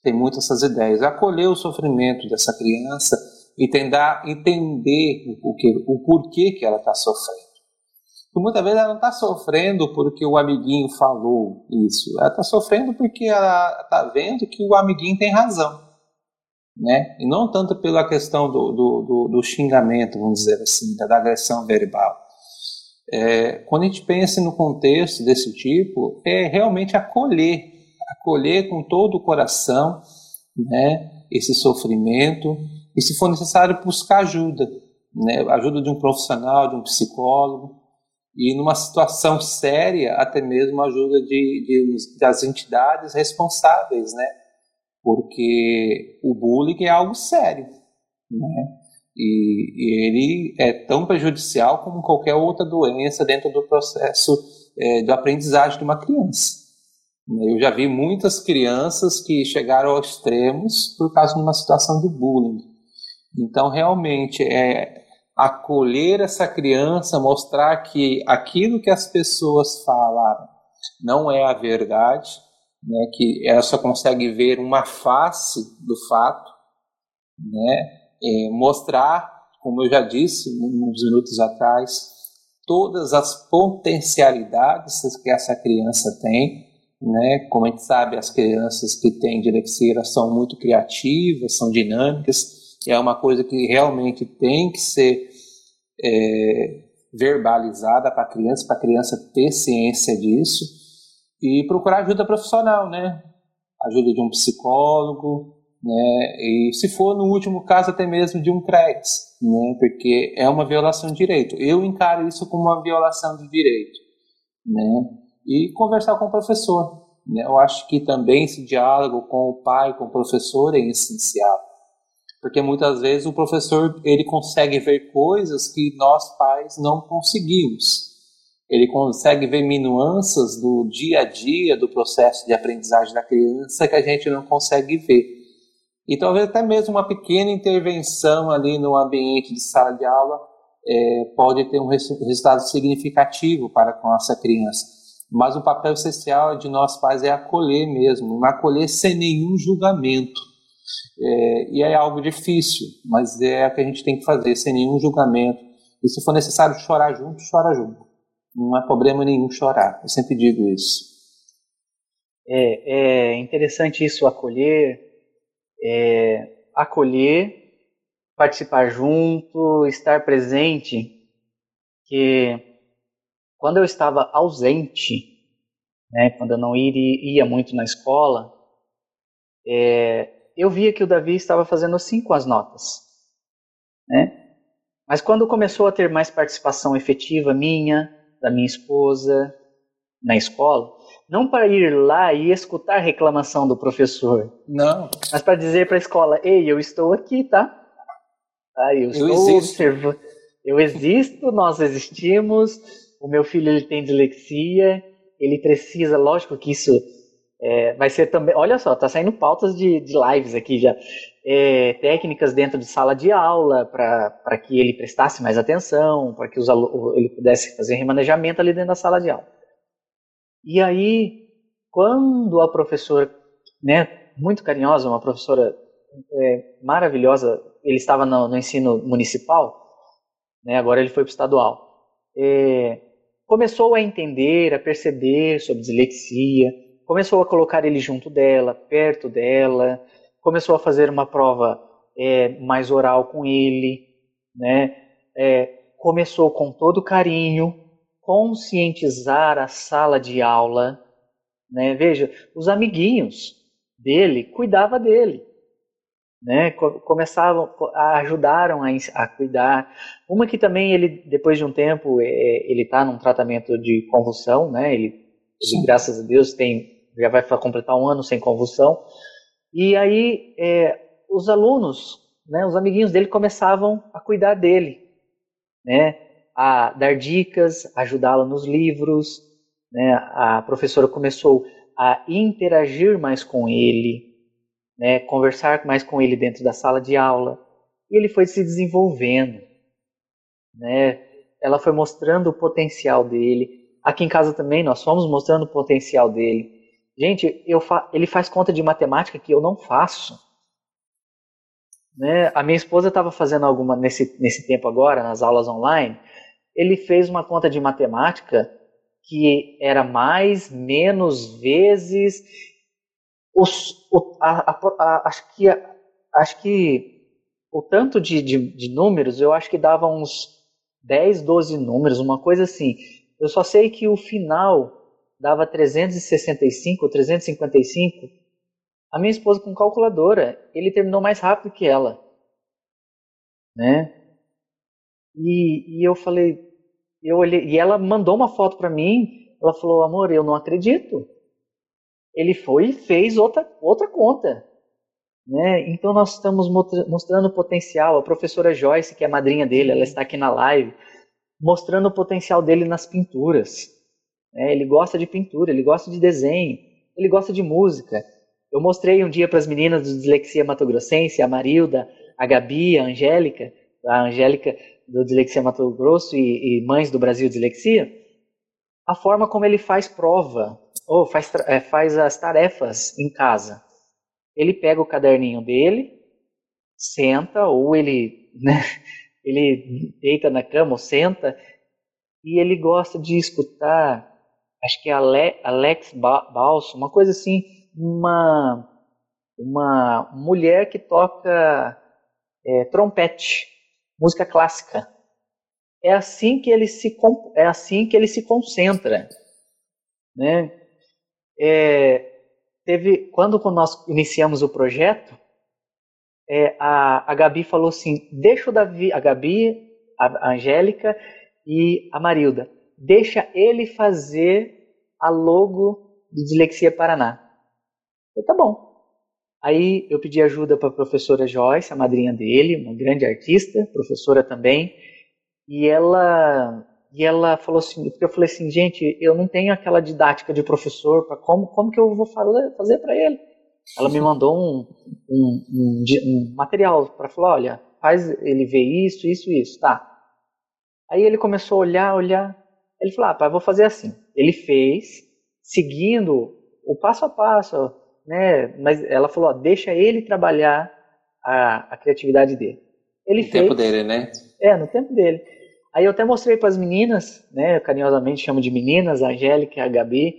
tem muitas essas ideias. Acolher o sofrimento dessa criança e tentar entender o, que, o porquê que ela está sofrendo. Porque muitas vezes ela não está sofrendo porque o amiguinho falou isso. Ela está sofrendo porque ela está vendo que o amiguinho tem razão. Né? E não tanto pela questão do, do, do, do xingamento, vamos dizer assim, da agressão verbal. É, quando a gente pensa no contexto desse tipo, é realmente acolher, acolher com todo o coração né, esse sofrimento e, se for necessário, buscar ajuda, né, ajuda de um profissional, de um psicólogo, e numa situação séria, até mesmo ajuda de, de, das entidades responsáveis, né, porque o bullying é algo sério. Né? E, e, ele é tão prejudicial como qualquer outra doença dentro do processo é, de aprendizagem de uma criança. Eu já vi muitas crianças que chegaram aos extremos por causa de uma situação de bullying. Então, realmente, é acolher essa criança, mostrar que aquilo que as pessoas falaram não é a verdade, né, que ela só consegue ver uma face do fato, né, é, mostrar, como eu já disse uns minutos atrás, todas as potencialidades que essa criança tem. Né? Como a gente sabe, as crianças que têm dislexia são muito criativas, são dinâmicas, é uma coisa que realmente tem que ser é, verbalizada para a criança, para a criança ter ciência disso e procurar ajuda profissional, né? Ajuda de um psicólogo, né? E se for no último caso até mesmo de um CRES, né? Porque é uma violação de direito. Eu encaro isso como uma violação de direito, né? E conversar com o professor, né? Eu acho que também esse diálogo com o pai, com o professor é essencial, porque muitas vezes o professor ele consegue ver coisas que nós pais não conseguimos. Ele consegue ver minuanças do dia a dia do processo de aprendizagem da criança que a gente não consegue ver. E talvez até mesmo uma pequena intervenção ali no ambiente de sala de aula é, pode ter um resultado significativo para com essa criança. Mas o papel essencial de nós pais é acolher mesmo, acolher sem nenhum julgamento. É, e é algo difícil, mas é o que a gente tem que fazer, sem nenhum julgamento. E se for necessário chorar junto, chora junto. Não há problema nenhum chorar. Eu sempre digo isso. É, é interessante isso, acolher, é, acolher, participar junto, estar presente, que quando eu estava ausente, né, quando eu não iria, ia muito na escola, é, eu via que o Davi estava fazendo assim com as notas. Mas quando começou a ter mais participação efetiva minha, da minha esposa, na escola, não para ir lá e escutar a reclamação do professor. Não. Mas para dizer para a escola: ei, eu estou aqui, tá? Ah, eu, eu estou observando. Eu existo, nós existimos. O meu filho ele tem dislexia. Ele precisa, lógico que isso é, vai ser também. Olha só, tá saindo pautas de, de lives aqui já. É, técnicas dentro de sala de aula para que ele prestasse mais atenção, para que os, ele pudesse fazer remanejamento ali dentro da sala de aula. E aí, quando a professora, né, muito carinhosa, uma professora é, maravilhosa, ele estava no, no, ensino municipal, né, agora ele foi para o estadual, é, começou a entender, a perceber sobre dislexia, começou a colocar ele junto dela, perto dela, começou a fazer uma prova é, mais oral com ele, né, é, começou com todo carinho, conscientizar a sala de aula, né? Veja, os amiguinhos dele cuidava dele, né? Começavam, ajudaram a, a cuidar. Uma que também ele, depois de um tempo, é, ele está num tratamento de convulsão, né? Ele, ele, graças a Deus, tem já vai completar um ano sem convulsão. E aí é, os alunos, né? Os amiguinhos dele começavam a cuidar dele, né? a dar dicas, ajudá-la nos livros. Né? A professora começou a interagir mais com ele, né? conversar mais com ele dentro da sala de aula. E ele foi se desenvolvendo. Né? Ela foi mostrando o potencial dele. Aqui em casa também nós fomos mostrando o potencial dele. Gente, fa ele faz conta de matemática que eu não faço. Né? A minha esposa estava fazendo alguma nesse, nesse tempo agora, nas aulas online, ele fez uma conta de matemática que era mais, menos, vezes. Os, o, a, a, a, acho, que, acho que o tanto de, de, de, números, eu acho que dava uns 10, 12 números, uma coisa assim. Eu só sei que o final dava 365 ou 355. A minha esposa com calculadora, ele terminou mais rápido que ela. Né? E, e eu falei, eu olhei, e ela mandou uma foto para mim, ela falou, amor, eu não acredito. Ele foi e fez outra, outra conta. Né? Então nós estamos mostrando o potencial. A professora Joyce, que é a madrinha dele, ela está aqui na live, mostrando o potencial dele nas pinturas. Né? Ele gosta de pintura, ele gosta de desenho, ele gosta de música. Eu mostrei um dia para as meninas do Dislexia Mato Grossense, a Marilda, a Gabi, a Angélica. A Angélica do Dislexia Mato Grosso e, e Mães do Brasil Dislexia, a forma como ele faz prova, ou faz, é, faz as tarefas em casa. Ele pega o caderninho dele, senta, ou ele, né, ele deita na cama ou senta, e ele gosta de escutar, acho que é Alex Balso, uma coisa assim, uma, uma mulher que toca é, trompete música clássica. É assim que ele se é assim que ele se concentra, né? É, teve quando nós iniciamos o projeto, é, a, a Gabi falou assim: deixa o Davi, a Gabi, a, a Angélica e a Marilda, deixa ele fazer a logo de Dislexia Paraná. Eu, tá bom. Aí eu pedi ajuda para a professora Joyce, a madrinha dele, uma grande artista, professora também, e ela e ela falou assim, porque eu falei assim, gente, eu não tenho aquela didática de professor para como como que eu vou fazer para ele? Ela me mandou um, um, um, um material para falar, olha, faz ele ver isso, isso, isso, tá? Aí ele começou a olhar, olhar, ele falou, ah, pai, vou fazer assim. Ele fez, seguindo o passo a passo, né? Mas ela falou, ó, deixa ele trabalhar a, a criatividade dele. Ele no fez, tempo dele, né? É, no tempo dele. Aí eu até mostrei para as meninas, né? Eu carinhosamente chamo de meninas, a Angélica, a Gabi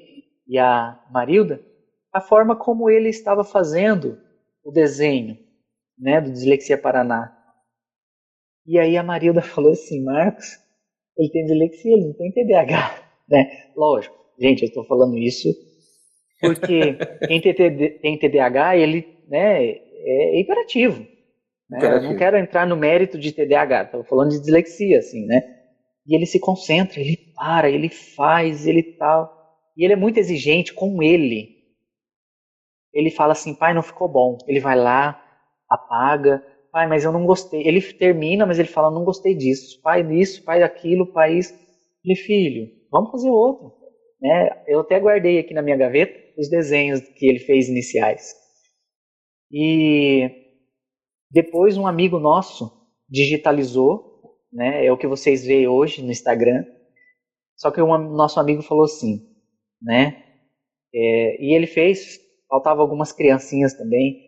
e a Marilda, a forma como ele estava fazendo o desenho, né? Do Dislexia Paraná. E aí a Marilda falou assim, Marcos, ele tem dislexia, ele não tem TDAH, né? Lógico, gente, eu estou falando isso porque quem tem TDAH, ele né, é hiperativo. Né? Eu não quero entrar no mérito de TDAH, estou falando de dislexia, assim, né? E ele se concentra, ele para, ele faz, ele tal. E ele é muito exigente com ele. Ele fala assim, pai, não ficou bom. Ele vai lá, apaga. Pai, mas eu não gostei. Ele termina, mas ele fala, não gostei disso. Pai, isso, pai, aquilo, pai, isso. Ele, filho, vamos fazer outro. Né? Eu até guardei aqui na minha gaveta os desenhos que ele fez iniciais. E depois um amigo nosso digitalizou, né? É o que vocês veem hoje no Instagram. Só que um nosso amigo falou assim, né? É, e ele fez, faltava algumas criancinhas também,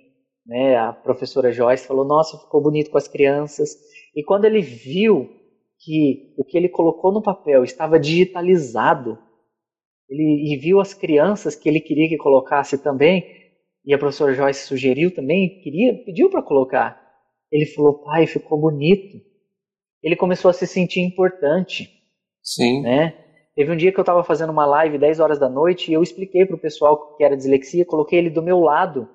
né? A professora Joyce falou, nossa, ficou bonito com as crianças. E quando ele viu que o que ele colocou no papel estava digitalizado, ele e viu as crianças que ele queria que colocasse também, e a professora Joyce sugeriu também, queria, pediu para colocar. Ele falou, pai, ficou bonito. Ele começou a se sentir importante. Sim. Né? Teve um dia que eu estava fazendo uma live 10 horas da noite e eu expliquei para o pessoal que era dislexia, coloquei ele do meu lado.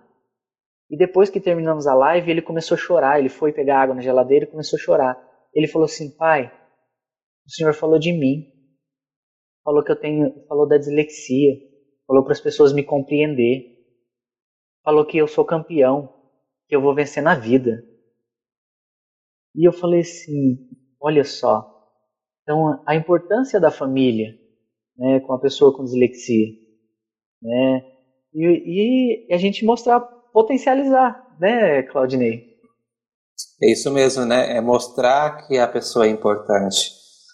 E depois que terminamos a live, ele começou a chorar. Ele foi pegar água na geladeira e começou a chorar. Ele falou assim: Pai, o senhor falou de mim. Falou que eu tenho. Falou da dislexia. Falou para as pessoas me compreender. Falou que eu sou campeão. Que eu vou vencer na vida. E eu falei assim: Olha só. Então, a importância da família né, com a pessoa com dislexia. Né? E, e a gente mostrar, potencializar, né, Claudinei? É isso mesmo, né? É mostrar que a pessoa é importante.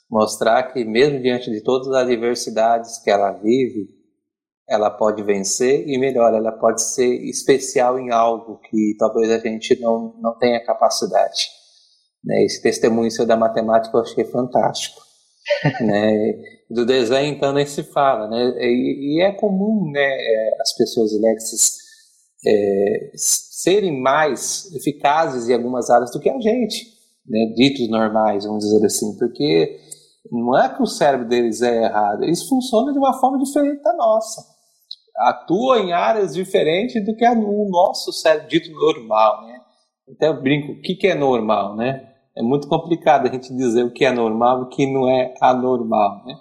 Mostrar que, mesmo diante de todas as adversidades que ela vive, ela pode vencer e, melhor, ela pode ser especial em algo que talvez a gente não, não tenha capacidade. Né? Esse testemunho seu da matemática eu achei fantástico. né? Do desenho, então, nem se fala. Né? E, e é comum né, é, as pessoas elétricas é, serem mais eficazes em algumas áreas do que a gente, né? ditos normais, vamos dizer assim, porque não é que o cérebro deles é errado, eles funcionam de uma forma diferente da nossa. Atuam em áreas diferentes do que o nosso cérebro dito normal. Né? Até eu brinco, o que, que é normal? Né? É muito complicado a gente dizer o que é normal e o que não é anormal. Né?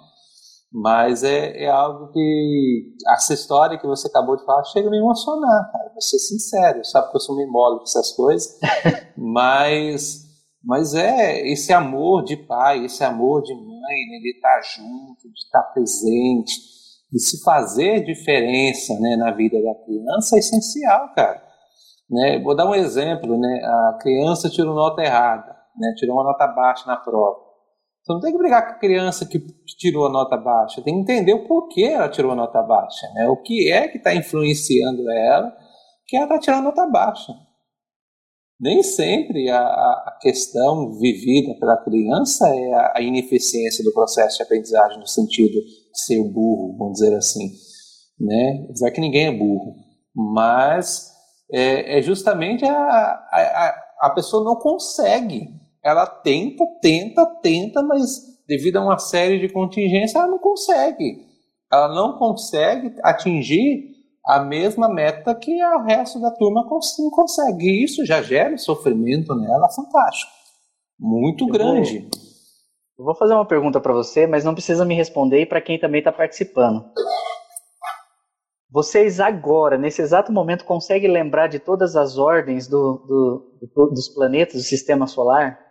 Mas é, é algo que essa história que você acabou de falar chega a me emocionar, cara. Vou ser sincero, sabe que eu sou meio mole com essas coisas, mas, mas é esse amor de pai, esse amor de mãe, né, de estar junto, de estar presente, de se fazer diferença né, na vida da criança é essencial, cara. Né? Vou dar um exemplo, né? A criança tirou nota errada, né? tirou uma nota baixa na prova. Você não tem que brigar com a criança que tirou a nota baixa, tem que entender o porquê ela tirou a nota baixa, né? O que é que está influenciando ela que ela está tirando nota baixa. Nem sempre a, a, questão vivida pela criança é a, a, ineficiência do processo de aprendizagem no sentido de ser burro, vamos dizer assim, né? Apesar que ninguém é burro, mas é, é justamente a, a, a pessoa não consegue ela tenta, tenta, tenta, mas devido a uma série de contingências, ela não consegue. Ela não consegue atingir a mesma meta que o resto da turma consegue. E isso já gera sofrimento nela fantástico. Muito eu grande. Vou, eu vou fazer uma pergunta para você, mas não precisa me responder e para quem também está participando. Vocês agora, nesse exato momento, conseguem lembrar de todas as ordens do, do, do, dos planetas do sistema solar?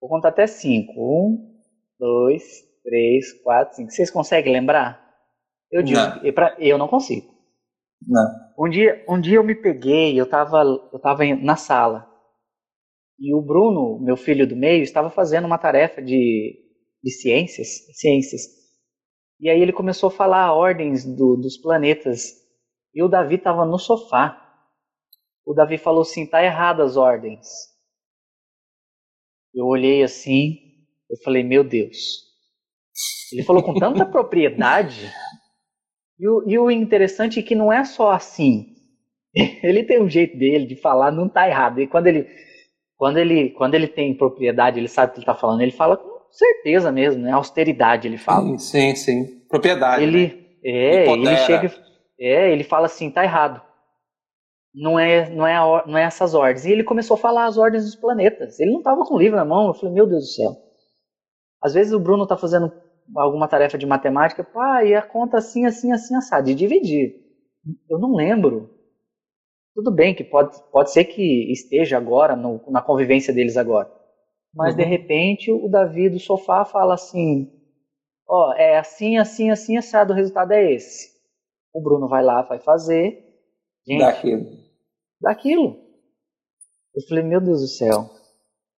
Vou contar até cinco. Um, dois, três, quatro, cinco. Vocês conseguem lembrar? Eu digo, não. Eu, pra, eu não consigo. Não. Um dia, um dia eu me peguei, eu estava eu tava na sala. E o Bruno, meu filho do meio, estava fazendo uma tarefa de, de ciências, ciências. E aí ele começou a falar ordens do, dos planetas. E o Davi estava no sofá. O Davi falou assim: tá errado as ordens. Eu olhei assim, eu falei, meu Deus. Ele falou com tanta propriedade. E o, e o interessante é que não é só assim. Ele tem um jeito dele de falar, não está errado. E quando ele, quando ele, quando ele tem propriedade, ele sabe o que ele está falando. Ele fala com certeza mesmo, né? Austeridade, ele fala. Sim, sim, sim. Propriedade. Ele, né? é, ele chega, é, ele fala assim, tá errado. Não é, não, é a, não é essas ordens. E ele começou a falar as ordens dos planetas. Ele não estava com o livro na mão. Eu falei, meu Deus do céu. Às vezes o Bruno está fazendo alguma tarefa de matemática, pá, e a conta assim, assim, assim, assado, de dividir. Eu não lembro. Tudo bem que pode, pode ser que esteja agora, no, na convivência deles agora. Mas uhum. de repente o Davi do sofá fala assim: Ó, oh, é assim, assim, assim, assado, o resultado é esse. O Bruno vai lá, vai fazer. Gente, daquilo. Daquilo. Eu falei, meu Deus do céu.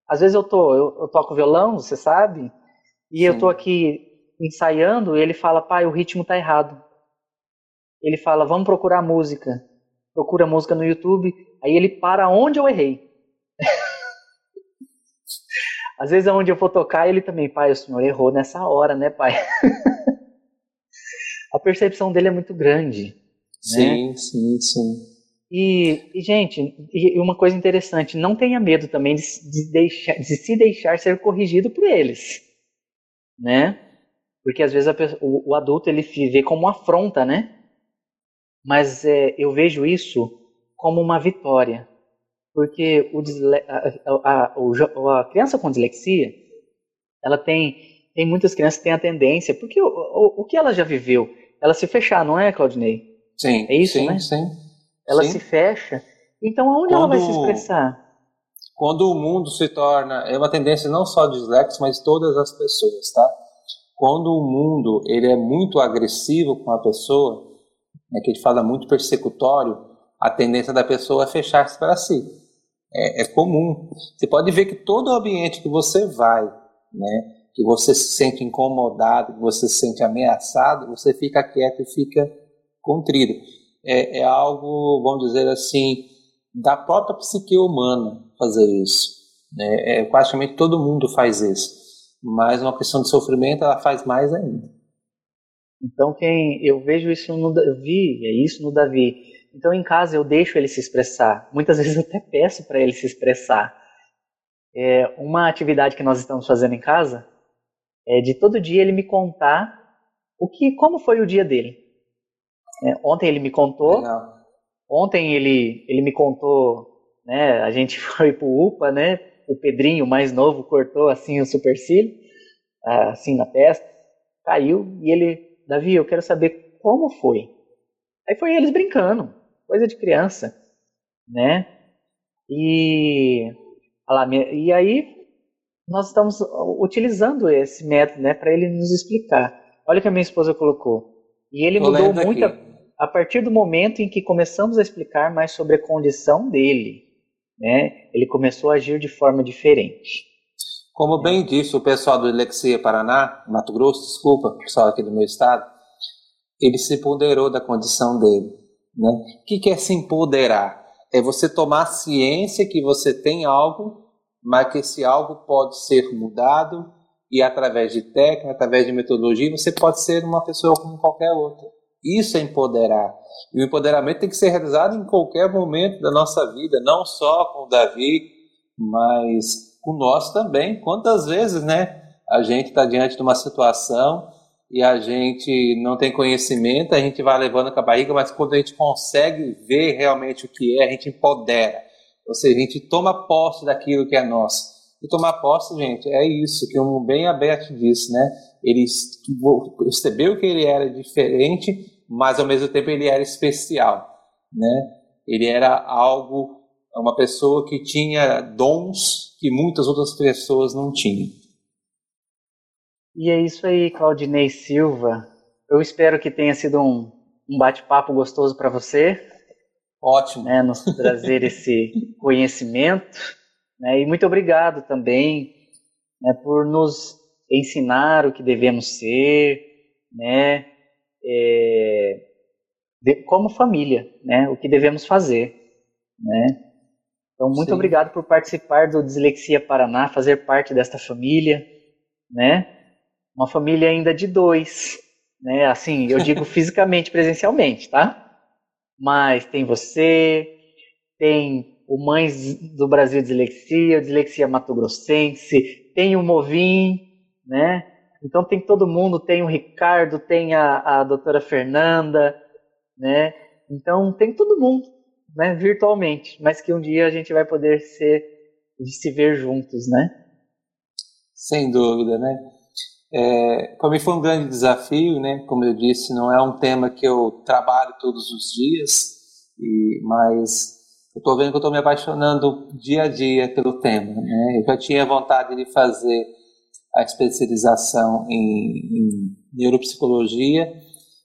Às vezes eu tô, eu, eu toco violão, você sabe, e Sim. eu tô aqui ensaiando, e ele fala, pai, o ritmo tá errado. Ele fala, vamos procurar música. Procura música no YouTube, aí ele para onde eu errei. Às vezes, onde eu for tocar, ele também, pai, o senhor errou nessa hora, né, pai? a percepção dele é muito grande. Sim, né? sim, sim. E, e, gente, e uma coisa interessante, não tenha medo também de, de, deixar, de se deixar ser corrigido por eles, né? Porque às vezes o, o, adulto ele vê como uma afronta, né? Mas é, eu vejo isso como uma vitória. Porque o a, a, a, criança com dislexia, ela tem, tem muitas crianças que têm a tendência, porque o, o, o que ela já viveu? Ela se fechar, não é, Claudinei? Sim. É isso, sim, né? Sim. Ela sim. se fecha. Então, aonde quando, ela vai se expressar? Quando o mundo se torna, é uma tendência não só de dislexos, mas todas as pessoas, tá? Quando o mundo ele é muito agressivo com a pessoa, né, que gente fala muito persecutório, a tendência da pessoa é fechar-se para si. É, é, comum. Você pode ver que todo ambiente que você vai, né, que você se sente incomodado, que você se sente ameaçado, você fica quieto e fica contrido. É, é algo, vamos dizer assim, da própria psique humana fazer isso. Né? É, praticamente todo mundo faz isso. Mas uma questão de sofrimento, ela faz mais ainda. Então quem eu vejo isso no eu vi é isso no Davi. Então em casa eu deixo ele se expressar. Muitas vezes eu até peço para ele se expressar. É, uma atividade que nós estamos fazendo em casa é de todo dia ele me contar o que, como foi o dia dele. É, ontem ele me contou. Legal. Ontem ele ele me contou, né? A gente foi pro UPA, né? O Pedrinho mais novo cortou assim o supercílio, assim na testa, caiu e ele Davi, eu quero saber como foi. Aí foi eles brincando, coisa de criança, né? E, e aí nós estamos utilizando esse método, né, para ele nos explicar. Olha o que a minha esposa colocou. E ele Tô mudou muito a, a, partir do momento em que começamos a explicar mais sobre a condição dele, né? Ele começou a agir de forma diferente. Como bem disse o pessoal do Elexia Paraná, Mato Grosso, desculpa, o pessoal aqui do meu estado, ele se empoderou da condição dele. Né? O que é se empoderar? É você tomar ciência que você tem algo, mas que esse algo pode ser mudado e através de técnica, através de metodologia, você pode ser uma pessoa como qualquer outra. Isso é empoderar. E o empoderamento tem que ser realizado em qualquer momento da nossa vida, não só com o Davi, mas com nós também. Quantas vezes, né, a gente está diante de uma situação e a gente não tem conhecimento, a gente vai levando com a barriga, mas quando a gente consegue ver realmente o que é, a gente empodera. Ou seja, a gente toma posse daquilo que é nosso. E tomar posse, gente, é isso que o bem aberto disse, né? Ele percebeu que ele era diferente, mas ao mesmo tempo ele era especial, né? Ele era algo, uma pessoa que tinha dons que muitas outras pessoas não tinham. E é isso aí, Claudinei Silva. Eu espero que tenha sido um, um bate-papo gostoso para você. Ótimo. Né, nos trazer esse conhecimento. Né, e muito obrigado também né, por nos ensinar o que devemos ser, né, é, de, como família, né, o que devemos fazer. Né. Então, muito Sim. obrigado por participar do Dislexia Paraná, fazer parte desta família, né? Uma família ainda de dois, né? Assim, eu digo fisicamente, presencialmente, tá? Mas tem você, tem o Mães do Brasil Dislexia, o Dislexia Mato Grossense, tem o Movim, né? Então tem todo mundo, tem o Ricardo, tem a, a doutora Fernanda, né? Então tem todo mundo né, virtualmente, mas que um dia a gente vai poder ser se ver juntos, né? Sem dúvida, né? É, para mim foi um grande desafio, né? Como eu disse, não é um tema que eu trabalho todos os dias, e, mas eu estou vendo que eu estou me apaixonando dia a dia pelo tema. Né? Eu já tinha vontade de fazer a especialização em, em neuropsicologia.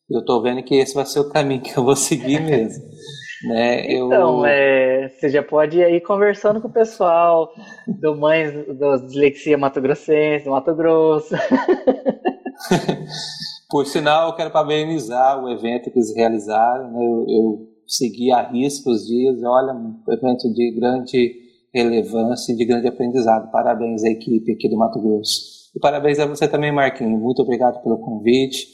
Eu estou vendo que esse vai ser o caminho que eu vou seguir mesmo. né? Então, eu... é, você já pode ir conversando com o pessoal do Mães da Dislexia Mato Grossense, do Mato Grosso. Por sinal, eu quero parabenizar o evento que eles realizaram. Né? Eu, eu segui a risco os dias. Olha, um evento de grande relevância e de grande aprendizado. Parabéns à equipe aqui do Mato Grosso. E parabéns a você também, Marquinhos. Muito obrigado pelo convite.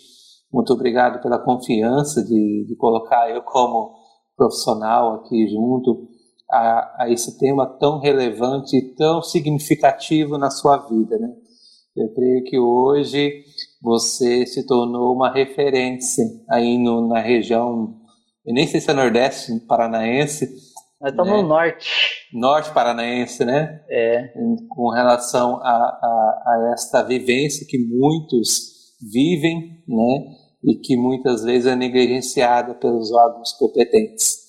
Muito obrigado pela confiança de, de colocar eu como profissional aqui junto a, a, esse tema tão relevante e tão significativo na sua vida, né? Eu creio que hoje você se tornou uma referência aí no, na região nem sei se é Nordeste Paranaense. Nós estamos né? no Norte. Norte Paranaense, né? É. Com relação a, a, a esta vivência que muitos vivem, né? E que muitas vezes é negligenciada pelos órgãos competentes.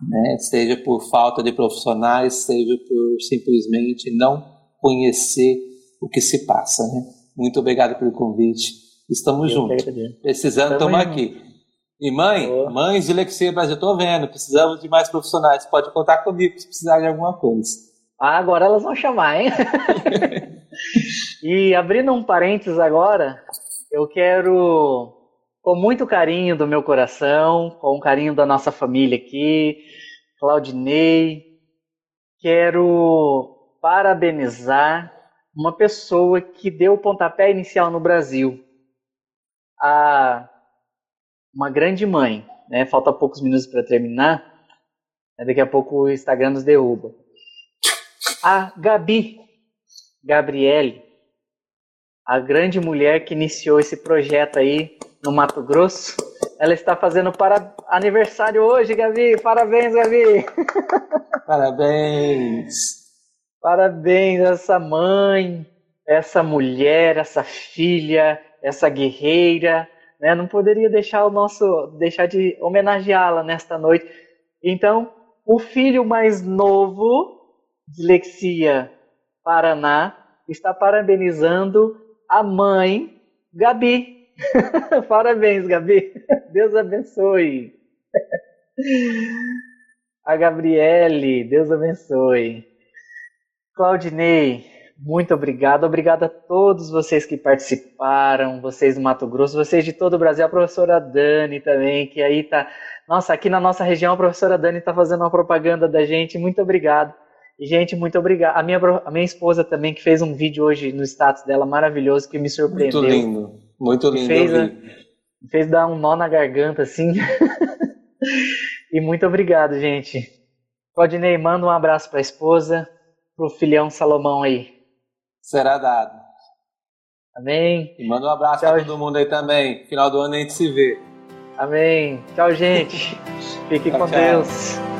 Né? Seja por falta de profissionais, seja por simplesmente não conhecer o que se passa. Né? Muito obrigado pelo convite. Estamos Eu juntos. Precisando, estamos aqui. E mãe, oh. mães de Lexia Brasil, estou vendo, precisamos de mais profissionais. Pode contar comigo se precisar de alguma coisa. Ah, agora elas vão chamar, hein? e abrindo um parênteses agora, eu quero, com muito carinho do meu coração, com o carinho da nossa família aqui, Claudinei, quero parabenizar uma pessoa que deu o pontapé inicial no Brasil. A uma grande mãe. Né? Falta poucos minutos para terminar. Daqui a pouco o Instagram nos derruba. A Gabi, Gabriele, a grande mulher que iniciou esse projeto aí no Mato Grosso. Ela está fazendo para aniversário hoje, Gabi. Parabéns, Gabi. Parabéns. Parabéns essa mãe, essa mulher, essa filha, essa guerreira, né? Não poderia deixar o nosso, deixar de homenageá-la nesta noite. Então, o filho mais novo, Dislexia Paraná, está parabenizando a mãe Gabi. Parabéns, Gabi. Deus abençoe. A Gabriele, Deus abençoe. Claudinei, muito obrigado. Obrigado a todos vocês que participaram, vocês do Mato Grosso, vocês de todo o Brasil, a professora Dani também, que aí tá. Nossa, aqui na nossa região a professora Dani está fazendo uma propaganda da gente. Muito obrigado. E, gente, muito obrigado. A minha, a minha esposa também, que fez um vídeo hoje no status dela maravilhoso, que me surpreendeu. Muito lindo, muito lindo. Fez, fez dar um nó na garganta, assim. e muito obrigado, gente. Claudinei, manda um abraço para a esposa, pro filhão Salomão aí será dado. Amém. E manda um abraço para todo mundo aí também. Final do ano a gente se vê. Amém. Tchau, gente. Fique tchau, com tchau. Deus.